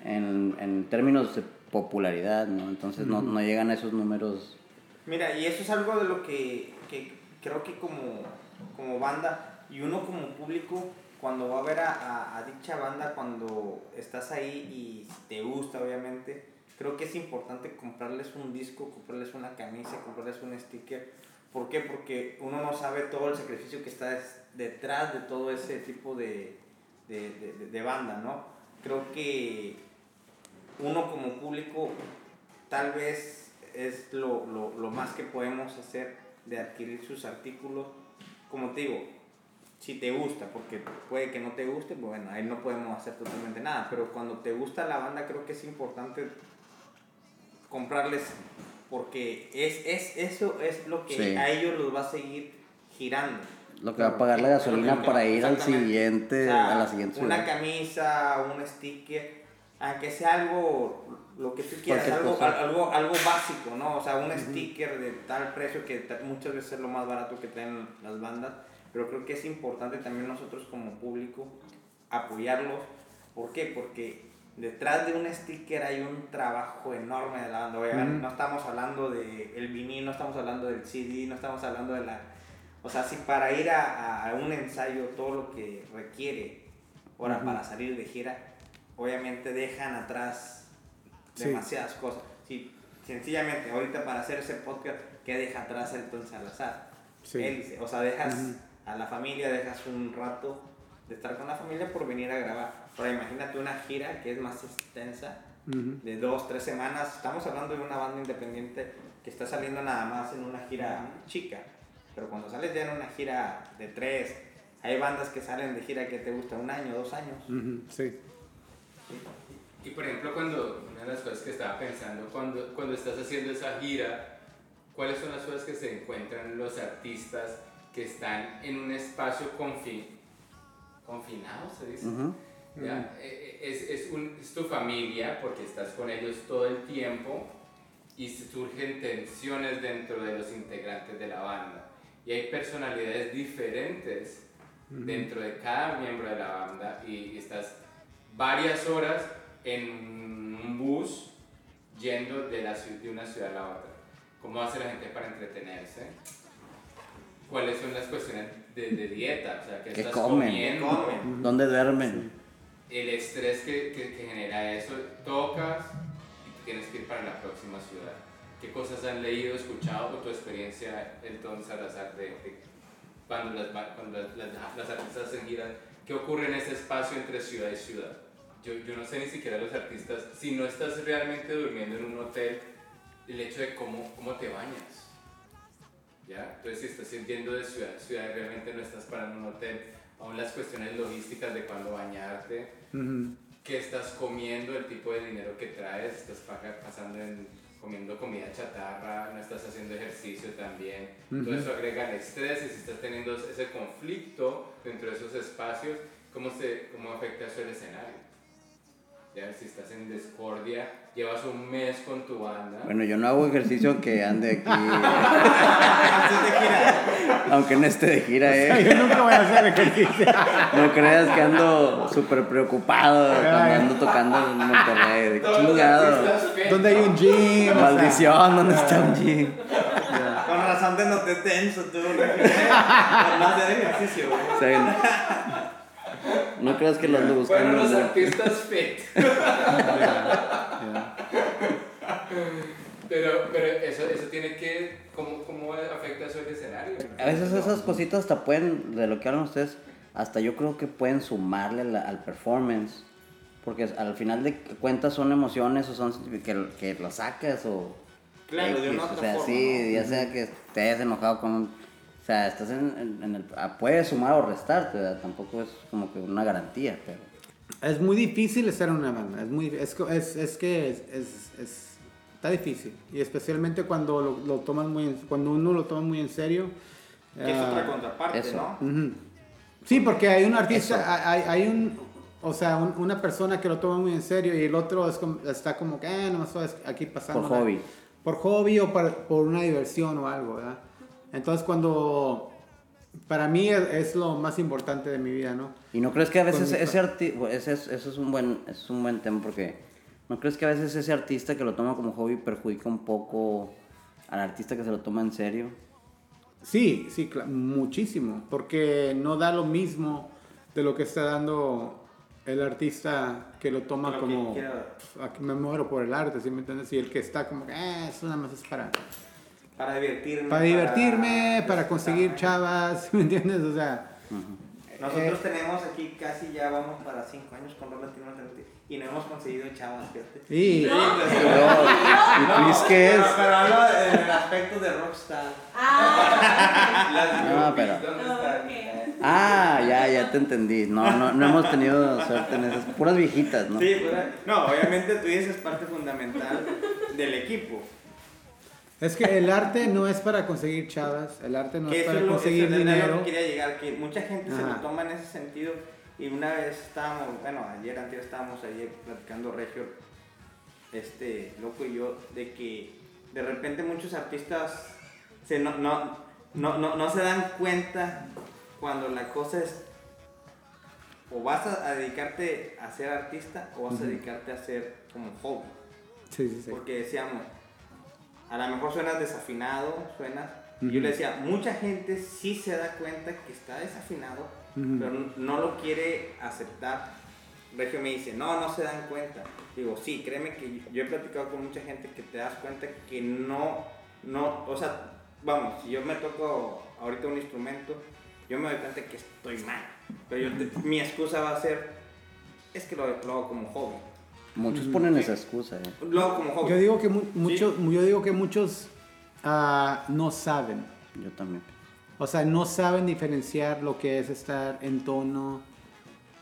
en, en términos de popularidad, ¿no? Entonces no, no llegan a esos números. Mira, y eso es algo de lo que, que creo que como, como banda y uno como público, cuando va a ver a, a- dicha banda, cuando estás ahí y te gusta, obviamente, creo que es importante comprarles un disco, comprarles una camisa, comprarles un sticker. ¿Por qué? Porque uno no sabe todo el sacrificio que está detrás de todo ese tipo de, de- de- de banda, ¿no? Creo que uno como público tal vez es lo, lo, lo más que podemos hacer de adquirir sus artículos. Como te digo, si te gusta, porque puede que no te guste, pues bueno, ahí no podemos hacer totalmente nada, pero cuando te gusta la banda creo que es importante comprarles porque es, es, eso es lo que Sí. a ellos los va a seguir girando. Lo que va a pagar la gasolina para ir al siguiente, O sea, a la siguiente Una ciudad. camisa, un sticker, aunque sea algo, lo que tú quieras, algo, algo, algo básico, ¿no? O sea, un sticker de tal precio que muchas veces es lo más barato que traen las bandas, pero creo que es importante también nosotros como público apoyarlos. ¿Por qué? Porque detrás de un sticker hay un trabajo enorme de la banda. Obviamente, Ujú. No estamos hablando de el vinil, no estamos hablando del CD, no estamos hablando de la... O sea, si para ir a, a un ensayo todo lo que requiere ahora Ujú. para salir de gira, obviamente dejan atrás Sí. demasiadas cosas. Si sencillamente ahorita para hacer ese podcast, ¿qué deja atrás Elton Salazar? Sí. Hélice. O sea, dejas Ujú. A la familia, dejas un rato de estar con la familia por venir a grabar. Pero imagínate una gira que es más extensa, Ujú. de dos, tres semanas. Estamos hablando de una banda independiente que está saliendo nada más en una gira chica. Pero cuando sales ya en una gira de tres, hay bandas que salen de gira que te gusta un año, dos años. Ujú, Sí. Y por ejemplo, cuando una de las cosas que estaba pensando, cuando, cuando estás haciendo esa gira, ¿cuáles son las cosas que se encuentran los artistas que están en un espacio confi- confinado, se dice? Ujú. ¿Ya? Eh, eh, Es, es, un- es tu familia porque estás con ellos todo el tiempo y surgen tensiones dentro de los integrantes de la banda. Y hay personalidades diferentes dentro de cada miembro de la banda y estás varias horas en un bus yendo de, la, de una ciudad a la otra. ¿Cómo hace la gente para entretenerse? ¿Cuáles son las cuestiones de, de dieta? O sea, ¿qué ¿Qué estás comen? comiendo? Comen. ¿Dónde duermen? el estrés que, que- que genera eso, tocas y tienes que ir para la próxima ciudad. ¿Qué cosas han leído, escuchado o tu experiencia, Elton Salazar, de, de cuando, las, cuando las, las- las artistas hacen giras? ¿Qué ocurre en ese espacio entre ciudad y ciudad? Yo, yo no sé ni siquiera los artistas, si no estás realmente durmiendo en un hotel, el hecho de cómo, cómo te bañas. ¿Ya? Entonces, si estás yendo de ciudad a ciudad realmente no estás parando en un hotel, aún las cuestiones logísticas de cuándo bañarte, Ujú. qué estás comiendo, el tipo de dinero que traes, estás pasando en comiendo comida chatarra, no estás haciendo ejercicio también. Todo Ujú. eso agrega el estrés y si estás teniendo ese conflicto dentro de esos espacios, ¿cómo, se, cómo afecta eso el escenario? Ya, si estás en discordia, llevas un mes con tu banda. Bueno, yo no hago ejercicio aunque ande aquí, de aunque no esté de gira, ¿eh? Yo nunca voy a hacer ejercicio. No creas que ando súper preocupado cuando ando tocando en Monterrey. De chingado. ¿Dónde hay un gym? Maldición, ¿dónde está un gym? Con razón te noté tenso, tú, no hacer ejercicio, güey. No creas que los ando buscando. Bueno, los artistas fit. Pero, pero eso, eso tiene que. ¿Cómo, ¿Cómo afecta eso el escenario? A veces esas cositas hasta pueden, de lo que hablan ustedes, hasta yo creo que pueden sumarle la- al performance. Porque al final de cuentas son emociones o son que, que lo sacas o... Claro, de una X, otra O sea, forma, sí, ¿no? ya sea que te hayas enojado con un... O sea, estás en, en- en el... ah, Puedes sumar o restarte, ¿verdad? Tampoco es como que una garantía, pero... Es muy difícil estar en una banda. Es, muy, es, es, es que es, es- es- está difícil. Y especialmente cuando lo, lo toman muy en- cuando uno lo toma muy en serio. Que es ah, otra contraparte, eso. ¿no? Ujú. Sí, porque hay un artista, hay, hay un, o sea, un- una persona que lo toma muy en serio y el otro es como- está como que, eh, nomás aquí pasando. Por hobby. Por hobby o para- por una diversión o algo, ¿verdad? Entonces cuando, para mí es, es lo más importante de mi vida, ¿no? ¿Y no crees que a veces ese artista... Ese es, eso es un buen, es un buen tema porque... ¿No crees que a veces ese artista que lo toma como hobby perjudica un poco al artista que se lo toma en serio? Sí, sí, muchísimo, porque no da lo mismo de lo que está dando el artista que lo toma como quiera. "Pf, aquí me muero por el arte, ¿sí me entiendes? Y el que está como que eh, eso nada más es para Para divertirme. para divertirme, para disfrutar. conseguir chavas, ¿sí me entiendes? O sea, Nosotros Eh, tenemos aquí casi ya vamos para 5 años con Rob Latino y no hemos conseguido chavas, fíjate. y ¿Y Luis qué es? Pero, pero hablo en el aspecto de rockstar. Ah, Las No, pero- ¿Dónde No, están? ok. Ah, ya, ya te entendí. No, no, no hemos tenido suerte en esas. Puras viejitas, ¿no? Sí, pues, no, obviamente tú dices parte fundamental del equipo. Es que el arte no es para conseguir chavas, el arte no que es para conseguir lo dinero. que quería llegar, que mucha gente se lo toma en ese sentido. Y una vez estábamos, bueno, ayer, antes estábamos ayer platicando Regio, este, loco y yo, de que de repente muchos artistas se no, no, no, no, no se dan cuenta cuando la cosa es o vas a, a dedicarte a ser artista o vas a dedicarte a ser como hobby. Sí, sí, sí. Porque decíamos, a lo mejor suenas desafinado, suenas. y Yo le decía, mucha gente sí se da cuenta que está desafinado, pero no- no lo quiere aceptar. Regio me dice, no, no se dan cuenta. Digo, sí, créeme que yo he platicado con mucha gente que te das cuenta que no, no, o sea, vamos, si yo me toco ahorita un instrumento, yo me doy cuenta que estoy mal. Pero yo te- mi excusa va a ser, es que lo, lo hago como hobby. Muchos ponen esa excusa, ¿eh? Como hobby. Yo digo que mu- mucho- yo digo que muchos no saben. Yo también. O sea, no saben diferenciar lo que es estar en tono,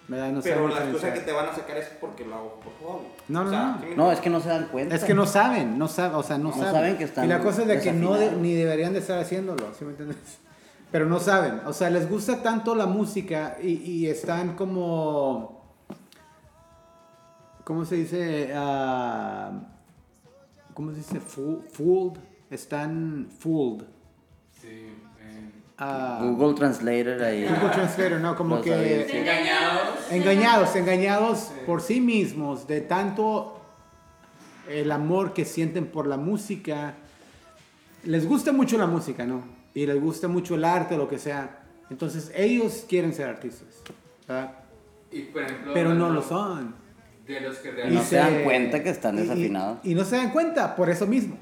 ¿verdad? No Pero saben la excusa diferenciar. que te van a sacar es porque lo hago por hobby. No, no, no. ¿sí me No, es que no se dan cuenta. Es que no saben, no saben, o sea, no, No saben. saben que están y la cosa es de que no de- ni deberían de estar haciéndolo, ¿sí me entiendes? Pero no saben, o sea, les gusta tanto la música y, y están como, ¿cómo se dice? Ah, ¿Cómo se dice? Fooled, están fooled. Sí. eh, Ah, Google Translator ahí. Google Translator, ¿no? Como que... sí. Engañados. Engañados, engañados por sí mismos de tanto el amor que sienten por la música. Les gusta mucho la música, ¿no? Y les gusta mucho el arte, lo que sea. Entonces ellos quieren ser artistas, ¿verdad? Y por ejemplo, Pero no lo son. De los que Y realmente. no se dan cuenta que están y- y- desafinados. Y, no se dan cuenta, por eso mismo.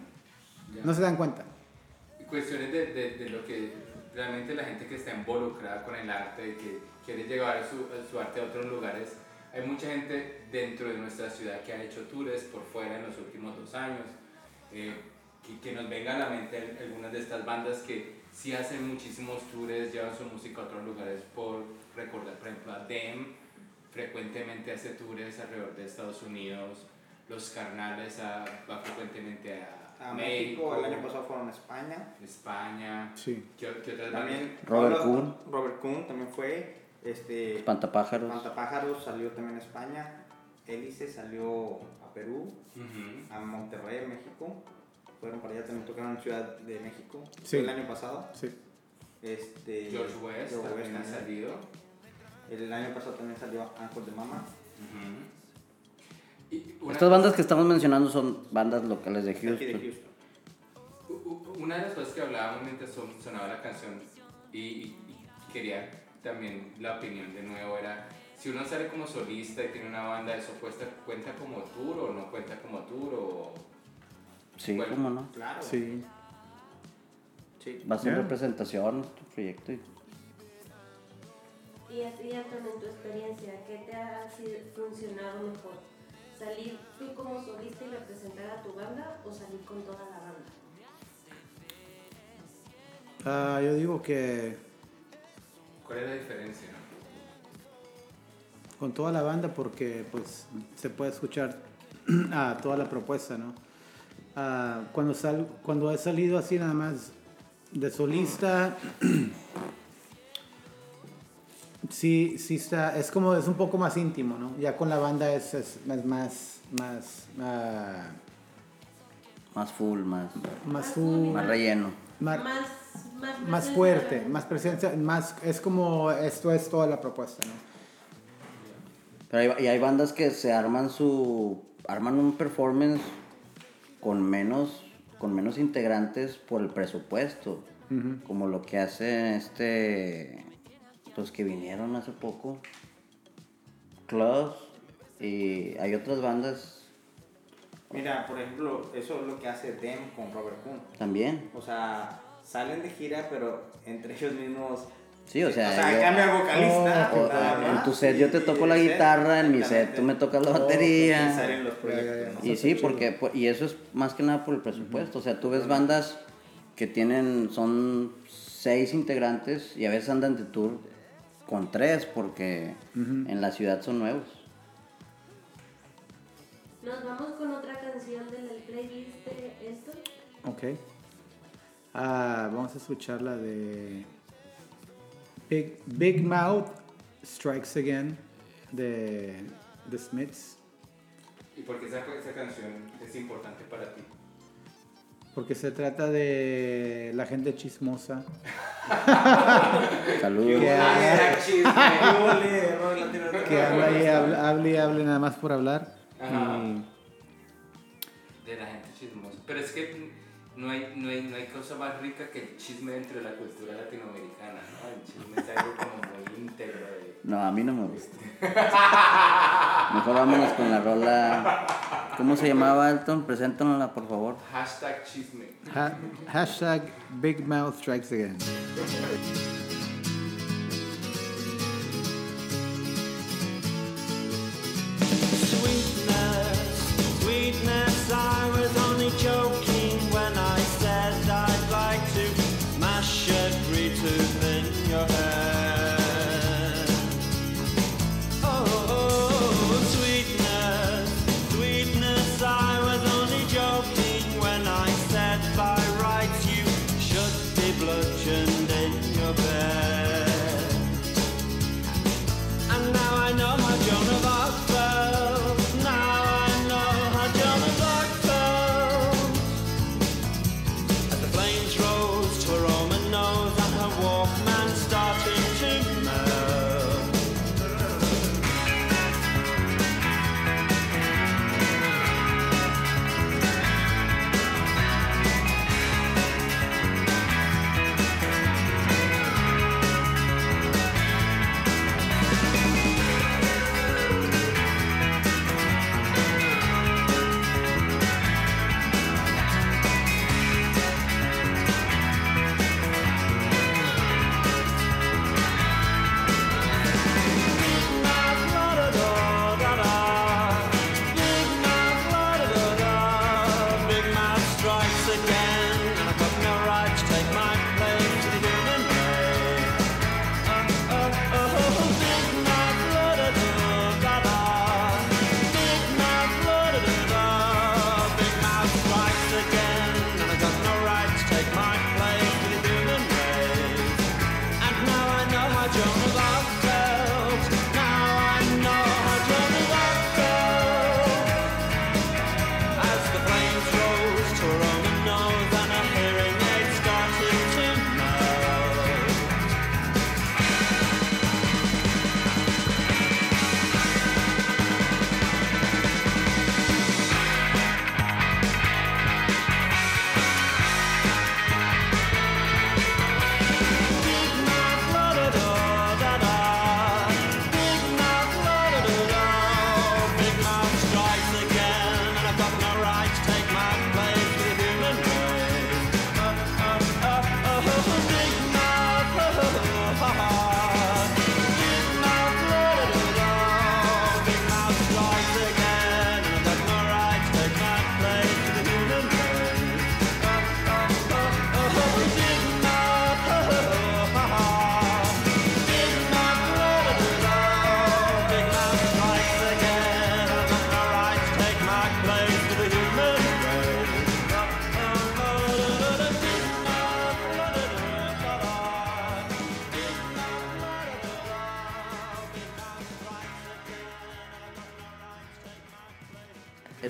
Ya. No se dan cuenta. cuestiones de, de, de lo que realmente la gente que está involucrada con el arte, que quiere llevar su, su arte a otros lugares. Hay mucha gente dentro de nuestra ciudad que ha hecho tours por fuera en los últimos dos años. eh, que, que nos venga a la mente al- algunas de estas bandas que sí hacen muchísimos tours, llevan su música a otros lugares por recordar, por ejemplo, a Dem frecuentemente hace tours alrededor de Estados Unidos, Los Carnales a- va frecuentemente a, A México, el año pasado fueron a España. España. Sí. ¿Qué, qué? También Robert Kuhn. Robert Kuhn también fue. Este, Espantapájaros. Pantapájaros salió también a España. Hélice salió a Perú, Ujú. a Monterrey, México. Fueron para allá, también tocaron en Ciudad de México. Sí. Fue el año pasado. Sí. Este, George West George también ha también. salido. El año pasado también salió Ángel de Mama. Estas bandas que estamos mencionando son bandas locales de Houston. Una de las cosas que hablábamos mientras son- sonaba la canción y, y- y quería también la opinión de nuevo era si uno sale como solista y tiene una banda, ¿eso cuesta, cuenta como tour o no cuenta como tour? O... Sí, Bueno. cómo no. Claro. Sí. Sí. Vas en Ya. representación, tu proyecto. y- Y a ti, Anton, en tu experiencia, ¿qué te ha funcionado mejor? ¿Salir tú como solista y representar a tu banda o salir con toda la banda? Ah, yo digo que ¿Cuál es la diferencia? con toda la banda porque pues se puede escuchar a toda la propuesta, ¿no? Ah, cuando, sal, cuando he salido así nada más de solista, sí, sí está, es como, es un poco más íntimo, ¿no? Ya con la banda es, es, es más, más, ah, Más full, más, más full, más relleno. más, Más, más, más presencia. fuerte, más presencia, más, es como, esto es toda la propuesta, ¿no? Pero hay, y hay bandas que se arman su. arman un performance con menos. con menos integrantes por el presupuesto. Como lo que hace este. Los que vinieron hace poco. Clubs. Y hay otras bandas Mira, por ejemplo, eso es lo que hace Dem con Robert Kuhn. también. O sea, salen de gira, pero entre ellos mismos. Sí, o sea, O sea, yo- cambia vocalista. En tu set yo te toco la guitarra, en mi set tú me tocas la batería. pensar en los proyectos, ¿no? Y sí, porque pu- y eso es más que nada por el presupuesto. O sea, tú ves bandas que tienen, son seis integrantes y a veces andan de tour con tres porque en la ciudad son nuevos. Nos vamos con otra canción del playlist de esto. Ok. Ah, vamos a escuchar la de Big, Big Mouth Strikes Again de The Smiths. ¿Y por qué esa, esa canción es importante para ti? Porque se trata de la gente chismosa. Saludos. Que, que habla y habla, hable y hable nada más por hablar. Ajá. Y- De la gente chismosa. Pero es que no hay, no, hay, no hay cosa más rica que el chisme dentro de la cultura latinoamericana, ¿no? El chisme es algo como muy íntegro. de- No, a mí no me gusta. Mejor vámonos con la rola. ¿Cómo se llamaba, Alton? Preséntanosla, por favor. Hashtag chisme. ha- hashtag Big Mouth Strikes Again.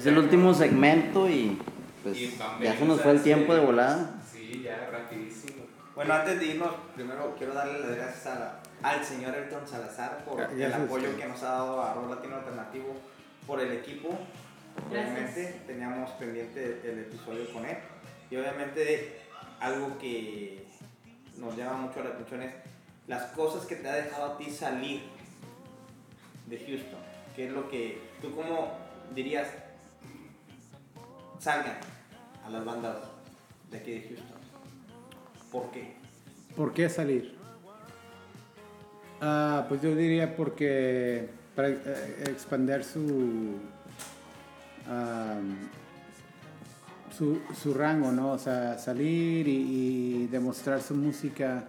El último segmento y pues Y ya se nos fue el tiempo de volada. Sí, ya, rapidísimo. Bueno, antes de irnos, primero quiero darle las gracias a la- al señor Elton Salazar por el apoyo que nos ha dado a Rock Latino Alternativo, por el equipo. Obviamente teníamos pendiente el episodio con él. Y obviamente algo que nos llama mucho la atención es las cosas que te ha dejado a ti salir de Houston. ¿Qué es lo que tú como dirías salgan a las bandas de aquí de Houston? ¿Por qué? ¿Por qué salir? Ah, pues yo diría porque para eh, expandir su, su su rango, ¿no? O sea, salir y, y demostrar su música.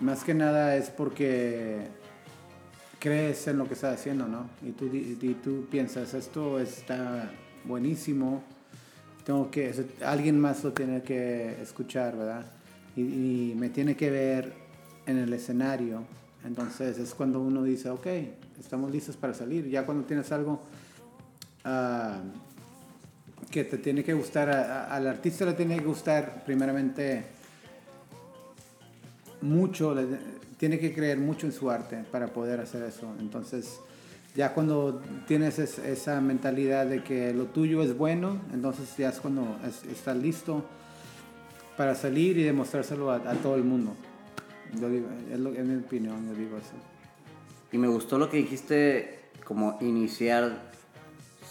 Más que nada es porque crees en lo que estás haciendo, ¿no? Y tú, y tú piensas, esto está buenísimo, tengo que, alguien más lo tiene que escuchar, ¿verdad? Y, me tiene que ver en el escenario. Entonces es cuando uno dice, ok, estamos listos para salir. Ya cuando tienes algo ah, que te tiene que gustar, al artista le tiene que gustar primeramente mucho, tiene que creer mucho en su arte para poder hacer eso. Entonces, ya cuando tienes es- esa mentalidad de que lo tuyo es bueno, entonces ya es cuando es- estás listo para salir y demostrárselo a, a todo el mundo. Yo digo, es, lo, es mi opinión, yo digo eso. Y me gustó lo que dijiste, como iniciar,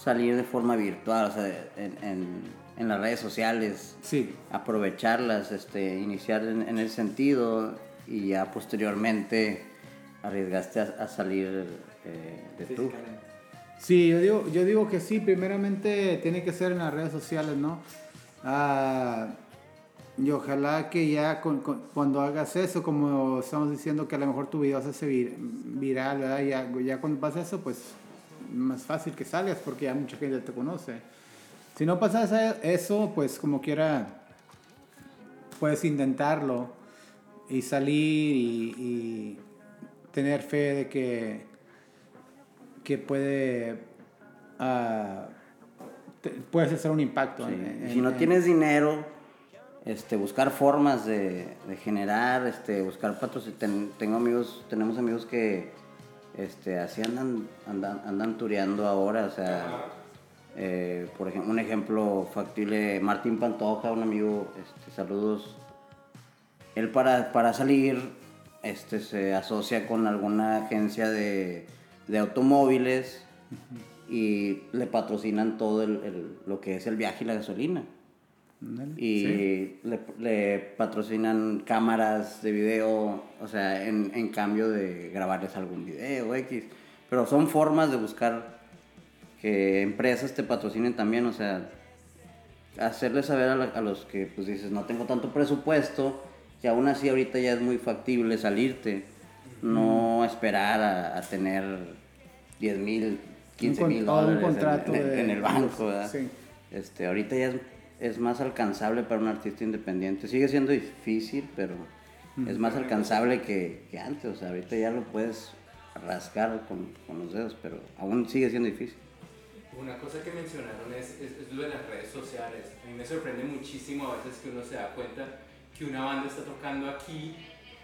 salir de forma virtual, o sea, en, en- en las redes sociales, Sí, aprovecharlas, este, iniciar en, en ese sentido y ya posteriormente arriesgaste a, a salir eh, de tour. Físicamente. Sí, yo digo, yo digo que sí, primeramente tiene que ser en las redes sociales, ¿no? Ah, y ojalá que ya con- con- cuando hagas eso, como estamos diciendo que a lo mejor tu video se hace vir- viral, ¿verdad? Ya, ya cuando pasa eso, pues más fácil que salgas porque ya mucha gente te conoce. Si no pasa esa- eso, pues como quiera, puedes intentarlo y salir y, y tener fe de que que puede ah, te- puedes hacer un impacto. Sí. en- en- si no en- tienes dinero, este, buscar formas de, de generar, este, buscar patrocinio. Tengo amigos, tenemos amigos que este, así andan, andan, andan tureando ahora, o sea, eh, por ejemplo, un ejemplo factible, Martín Pantoja, un amigo, este, saludos. Él para, para salir este, se asocia con alguna agencia de, de automóviles y le patrocinan todo el- el- lo que es el viaje y la gasolina. Ándale, Y sí. le, le patrocinan cámaras de video, o sea, en, en cambio de grabarles algún video X. Pero son formas de buscar que empresas te patrocinen también, o sea, hacerles saber a, la- a los que pues dices, no tengo tanto presupuesto, que aún así ahorita ya es muy factible salirte, no esperar a, a tener 10 mil, 15 con- mil dólares en- en, de- en el banco, ¿verdad? sí. Este, ahorita ya es, es más alcanzable para un artista independiente. Sigue siendo difícil, pero es más alcanzable que, que antes. O sea, ahorita ya lo puedes rascar con, con los dedos, pero aún sigue siendo difícil. Una cosa que mencionaron es, es, es lo de las redes sociales. A mí me sorprende muchísimo a veces que uno se da cuenta que una banda está tocando aquí,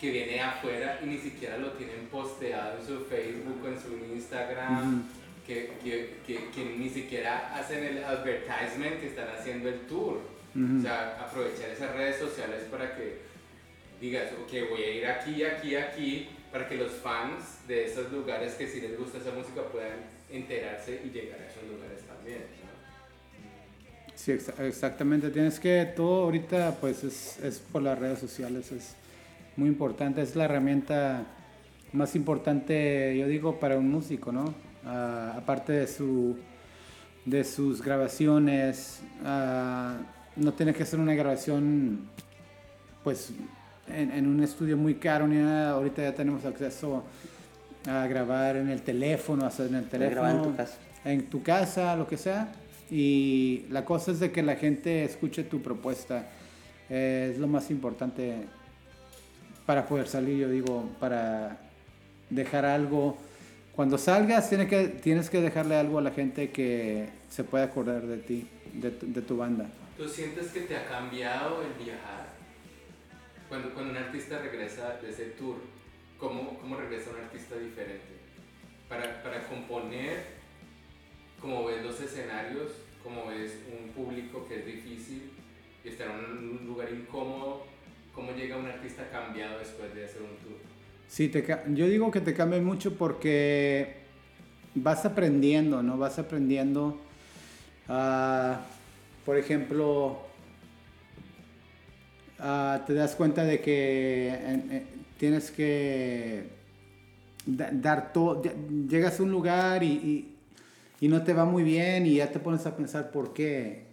que viene afuera y ni siquiera lo tienen posteado en su Facebook o en su Instagram, que, que, que, que ni siquiera hacen el advertisement que están haciendo el tour. O sea, aprovechar esas redes sociales para que digas, ok, voy a ir aquí, aquí, aquí, para que los fans de esos lugares que sí les gusta esa música puedan enterarse y llegar a esos lugares también. ¿no? Sí, exa- exactamente. Tienes que todo ahorita pues es, es por las redes sociales, es muy importante, es la herramienta más importante, yo digo, para un músico, ¿no? Ah, aparte de su de sus grabaciones, ah, no tiene que ser una grabación pues en, en un estudio muy caro ni nada. Ahorita ya tenemos acceso a grabar en el teléfono, hacer en el teléfono, en tu casa. en tu casa, lo que sea. Y la cosa es de que la gente escuche tu propuesta. Eh, es lo más importante para poder salir, yo digo, para dejar algo cuando salgas tienes que, tienes que dejarle algo a la gente que se pueda acordar de ti, de, tu- banda. ¿Tú sientes que te ha cambiado el viajar? Cuando, cuando un artista regresa de ese tour, ¿cómo, cómo regresa un artista diferente? Para, para componer, como ves los escenarios, como ves un público que es difícil estar en un lugar incómodo, ¿cómo llega un artista cambiado después de hacer un tour? Sí, te, yo digo que te cambia mucho porque vas aprendiendo, ¿no? Vas aprendiendo. ah, por ejemplo, ah, te das cuenta de que en- en- tienes que da- dar todo. Llegas a un lugar y, y- y no te va muy bien y ya te pones a pensar por qué,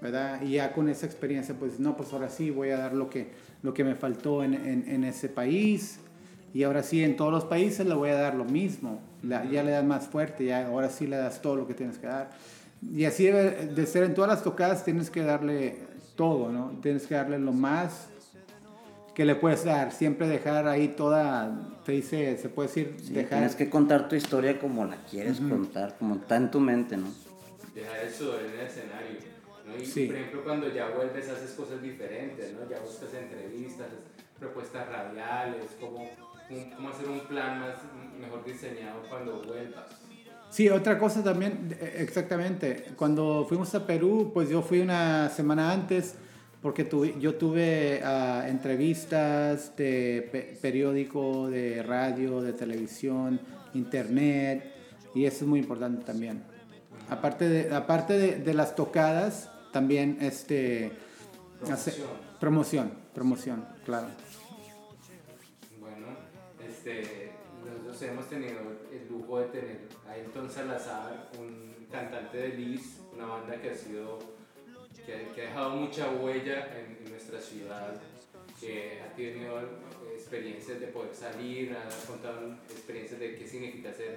¿verdad? Y ya con esa experiencia, pues no, pues ahora sí voy a dar lo que, lo que me faltó en, en- en ese país. Y ahora sí, en todos los países le voy a dar lo mismo. La- ya le das más fuerte, ya ahora sí le das todo lo que tienes que dar. Y así debe de ser en todas las tocadas, tienes que darle todo, ¿no? Tienes que darle lo más que le puedes dar. Siempre dejar ahí toda, te dice, se puede decir, Sí, dejar. Tienes que contar tu historia como la quieres contar, como está en tu mente, ¿no? dejar sudor en el escenario. ¿No? Y Sí. por ejemplo, cuando ya vuelves, haces cosas diferentes, ¿no? Ya buscas entrevistas, propuestas radiales, cómo, cómo- hacer un plan más, mejor diseñado cuando vuelvas. Sí, otra cosa también, eh, exactamente. Cuando fuimos a Perú, pues yo fui una semana antes porque tuve- yo tuve ah, entrevistas de pe- periódico, de radio, de televisión, internet, y eso es muy importante también. Aparte de, aparte de, de las tocadas, también este, hace- Promoción. promoción, promoción, claro. Bueno, este, nosotros hemos tenido el lujo de tener a Ailton Salazar, un cantante de Liz, una banda que ha sido, que, ha- que ha dejado mucha huella en, en nuestra ciudad, que ha tenido experiencias de poder salir, ha contado experiencias de qué significa hacer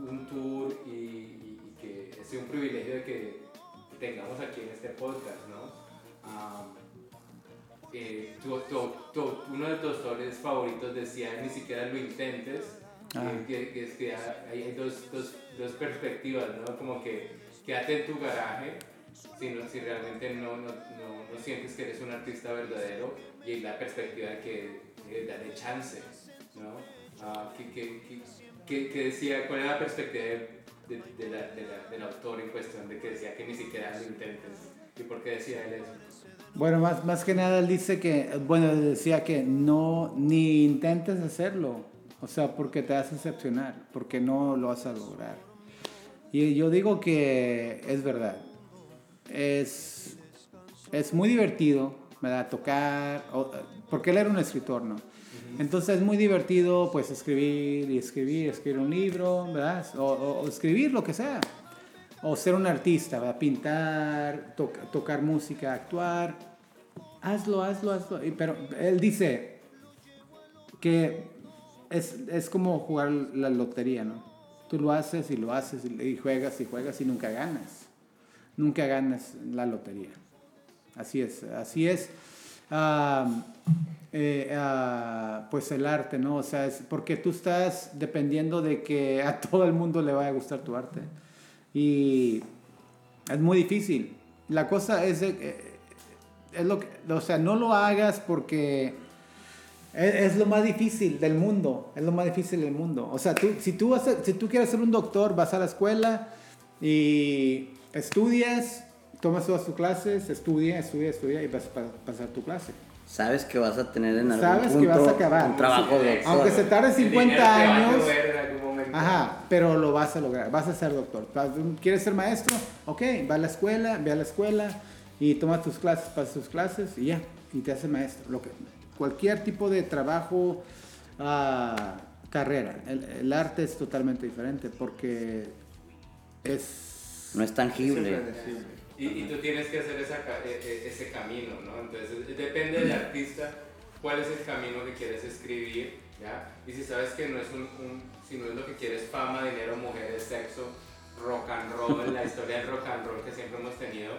un tour y, y- y que ha sido un privilegio de que tengamos aquí en este podcast, ¿no? Am, eh, tu- tu- tu- uno de tus autores favoritos decía ni siquiera lo intentes Ah. eh, que, que es que hay, dos, dos, dos perspectivas ¿no? como que quédate en tu garaje si, no- si realmente no, no, no, no sientes que eres un artista verdadero y la perspectiva de que eh, dale chance ¿no? Que, que, que, que- que decía cuál era la perspectiva de, de- de la- la- del autor en cuestión de que decía que ni siquiera lo intentes y por qué decía él eso Bueno, más, más que nada él dice que, bueno, decía que no, ni intentes hacerlo, o sea, porque te vas a decepcionar, porque no lo vas a lograr. Y yo digo que es verdad, es, es muy divertido, ¿verdad? Tocar, o- porque él era un escritor, ¿no? Entonces es muy divertido, pues, escribir y escribir, escribir un libro, ¿verdad? O, o- o escribir lo que sea. O ser un artista, ¿verdad? Pintar, to- tocar música, actuar. Hazlo, hazlo, hazlo. Pero él dice que es, es como jugar la lotería, ¿no? Tú lo haces y lo haces y juegas y juegas y nunca ganas. Nunca ganas la lotería. Así es, así es. Ah, pues el arte, ¿no? O sea, es porque tú estás dependiendo de que a todo el mundo le vaya a gustar tu arte. Y es muy difícil. La cosa es, eh, es lo que, o sea, no lo hagas porque es, es lo más difícil del mundo, es lo más difícil del mundo. O sea, tú, si, tú vas si tú quieres ser un doctor, vas a la escuela y estudias, tomas todas tus clases, estudia, estudia, estudia y vas a pasar tu clase. Sabes que vas a tener en algún Sabes que vas a acabar. un trabajo de doctor. Aunque se tarde El 50 dinero te va a años. Ajá, pero lo vas a lograr, vas a ser doctor. ¿Quieres ser maestro? Ok, va a la escuela, ve a la escuela y toma tus clases, pasas tus clases y ya, y te haces maestro. Lo que, cualquier tipo de trabajo, ah, carrera. El, el arte es totalmente diferente porque es... No es tangible. impredecible. Y, y tú tienes que hacer esa e- e- ese camino, ¿no? Entonces depende del artista cuál es el camino que quieres escribir, ¿ya? Y si sabes que no es un, un- si no es lo que quieres fama, dinero, mujeres, sexo, rock and roll, la historia del rock and roll que siempre hemos tenido,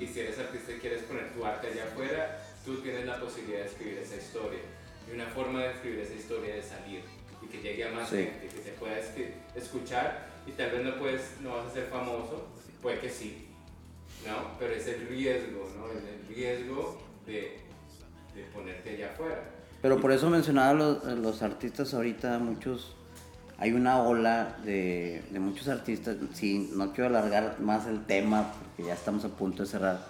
y si eres artista y quieres poner tu arte allá afuera, tú tienes la posibilidad de escribir esa historia. Y una forma de escribir esa historia es salir, y que llegue a más Sí. gente, que se pueda escuchar y tal vez no, puedes, no vas a ser famoso, puede que sí, ¿no? Pero es el riesgo, ¿no? Es el riesgo de, de ponerte allá afuera. Pero por eso mencionaba los, los artistas ahorita, muchos, hay una ola de, de muchos artistas, sí, no quiero alargar más el tema porque ya estamos a punto de cerrar,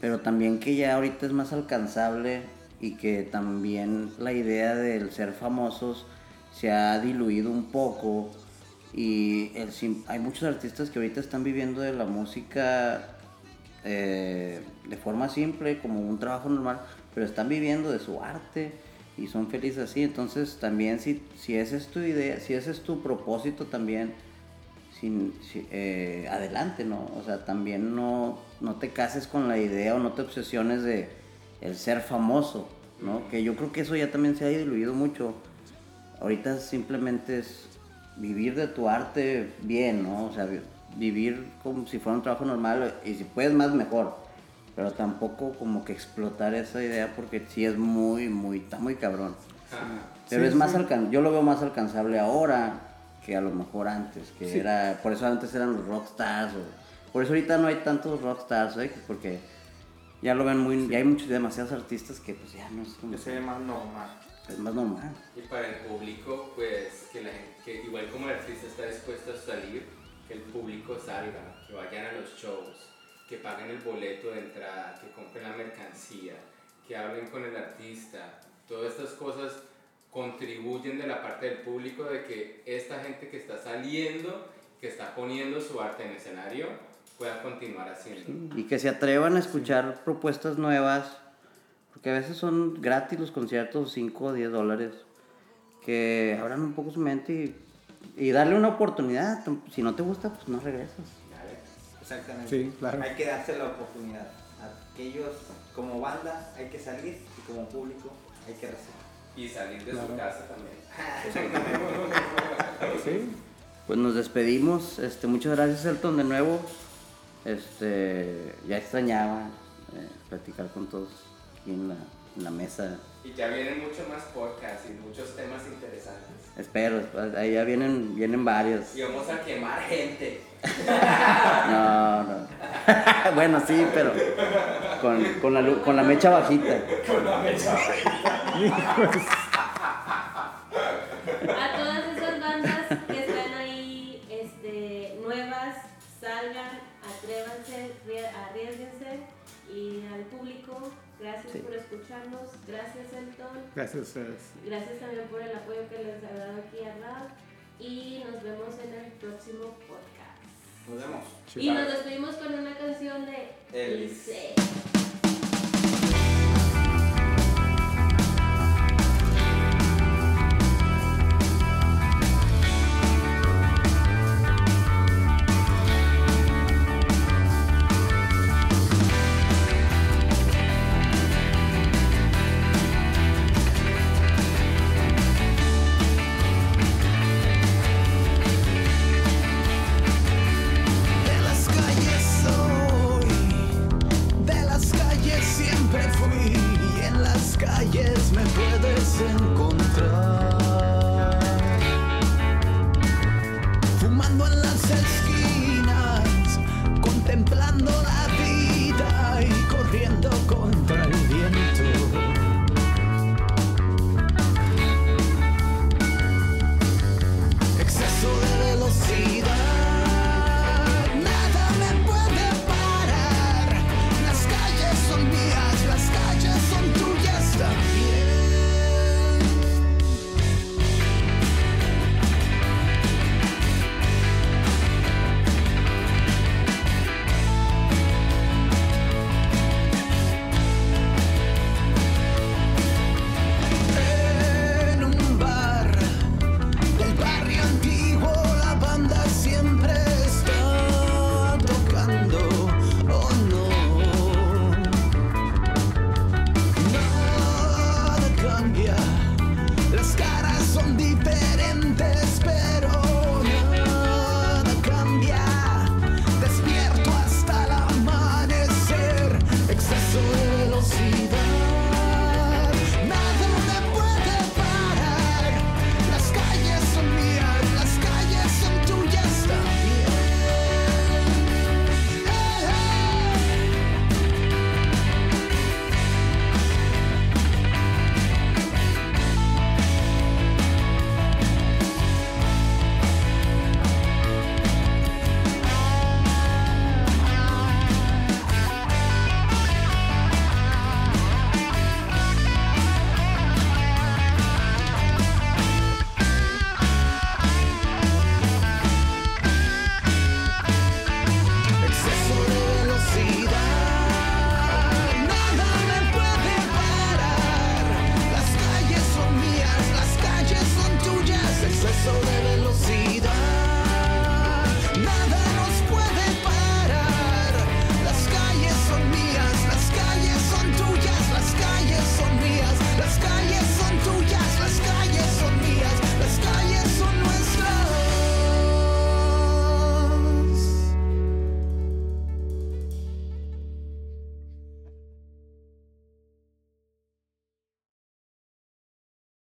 pero también que ya ahorita es más alcanzable y que también la idea del ser famosos se ha diluido un poco y el hay muchos artistas que ahorita están viviendo de la música eh, de forma simple, como un trabajo normal, pero están viviendo de su arte y son felices así. Entonces también si, si esa es tu idea, si ese es tu propósito también, sin, si- eh, adelante, ¿no? O sea, también no, no te cases con la idea o no te obsesiones de el ser famoso, ¿no? Que yo creo que eso ya también se ha diluido mucho. Ahorita simplemente es vivir de tu arte bien, ¿no? O sea, vivir como si fuera un trabajo normal y si puedes más mejor. Pero tampoco como que explotar esa idea porque sí es muy, muy, está muy cabrón. Pero Sí, es más sí. alcan yo lo veo más alcanzable ahora que a lo mejor antes, que era, por eso antes eran los rockstars, o, por eso ahorita no hay tantos rockstars, ¿eh? porque ya lo ven muy, ya hay muchos, demasiados artistas que pues ya no es como, se ve más normal. es más normal. Y para el público, pues que, la gente, que igual como el artista está dispuesto a salir, que el público salga, que vayan a los shows, que paguen el boleto de entrada, que compren la mercancía, que hablen con el artista. Todas estas cosas contribuyen de la parte del público de que esta gente que está saliendo, que está poniendo su arte en escenario, pueda continuar haciendo. Y que se atrevan a escuchar propuestas nuevas, porque a veces son gratis los conciertos, 5 o 10 dólares, que abran un poco su mente y, y darle una oportunidad. Si no te gusta, pues no regresas. Exactamente. Sí, claro. Hay que darse la oportunidad. Aquellos como banda hay que salir y como público hay que recibir. Y salir de Claro. su casa también. Sí. Pues nos despedimos. Este, muchas gracias, Elton, de nuevo. Este, ya extrañaba eh, platicar con todos aquí en la, en la mesa. Y ya vienen muchos más podcasts y muchos temas interesantes. Espero, ahí ya vienen, vienen varios. Y vamos a quemar gente. No, no. bueno, sí, pero con, con, la, lu- con la mecha bajita. A todas esas bandas que están ahí este, nuevas, salgan, atrévanse, rie- arriesguense y al público, gracias Sí. por escucharnos, gracias Elton, Gracias a ustedes. gracias también por el apoyo que les ha dado aquí a Rap y nos vemos en el próximo podcast. Nos vemos. Y nos despedimos con una canción de. Elise.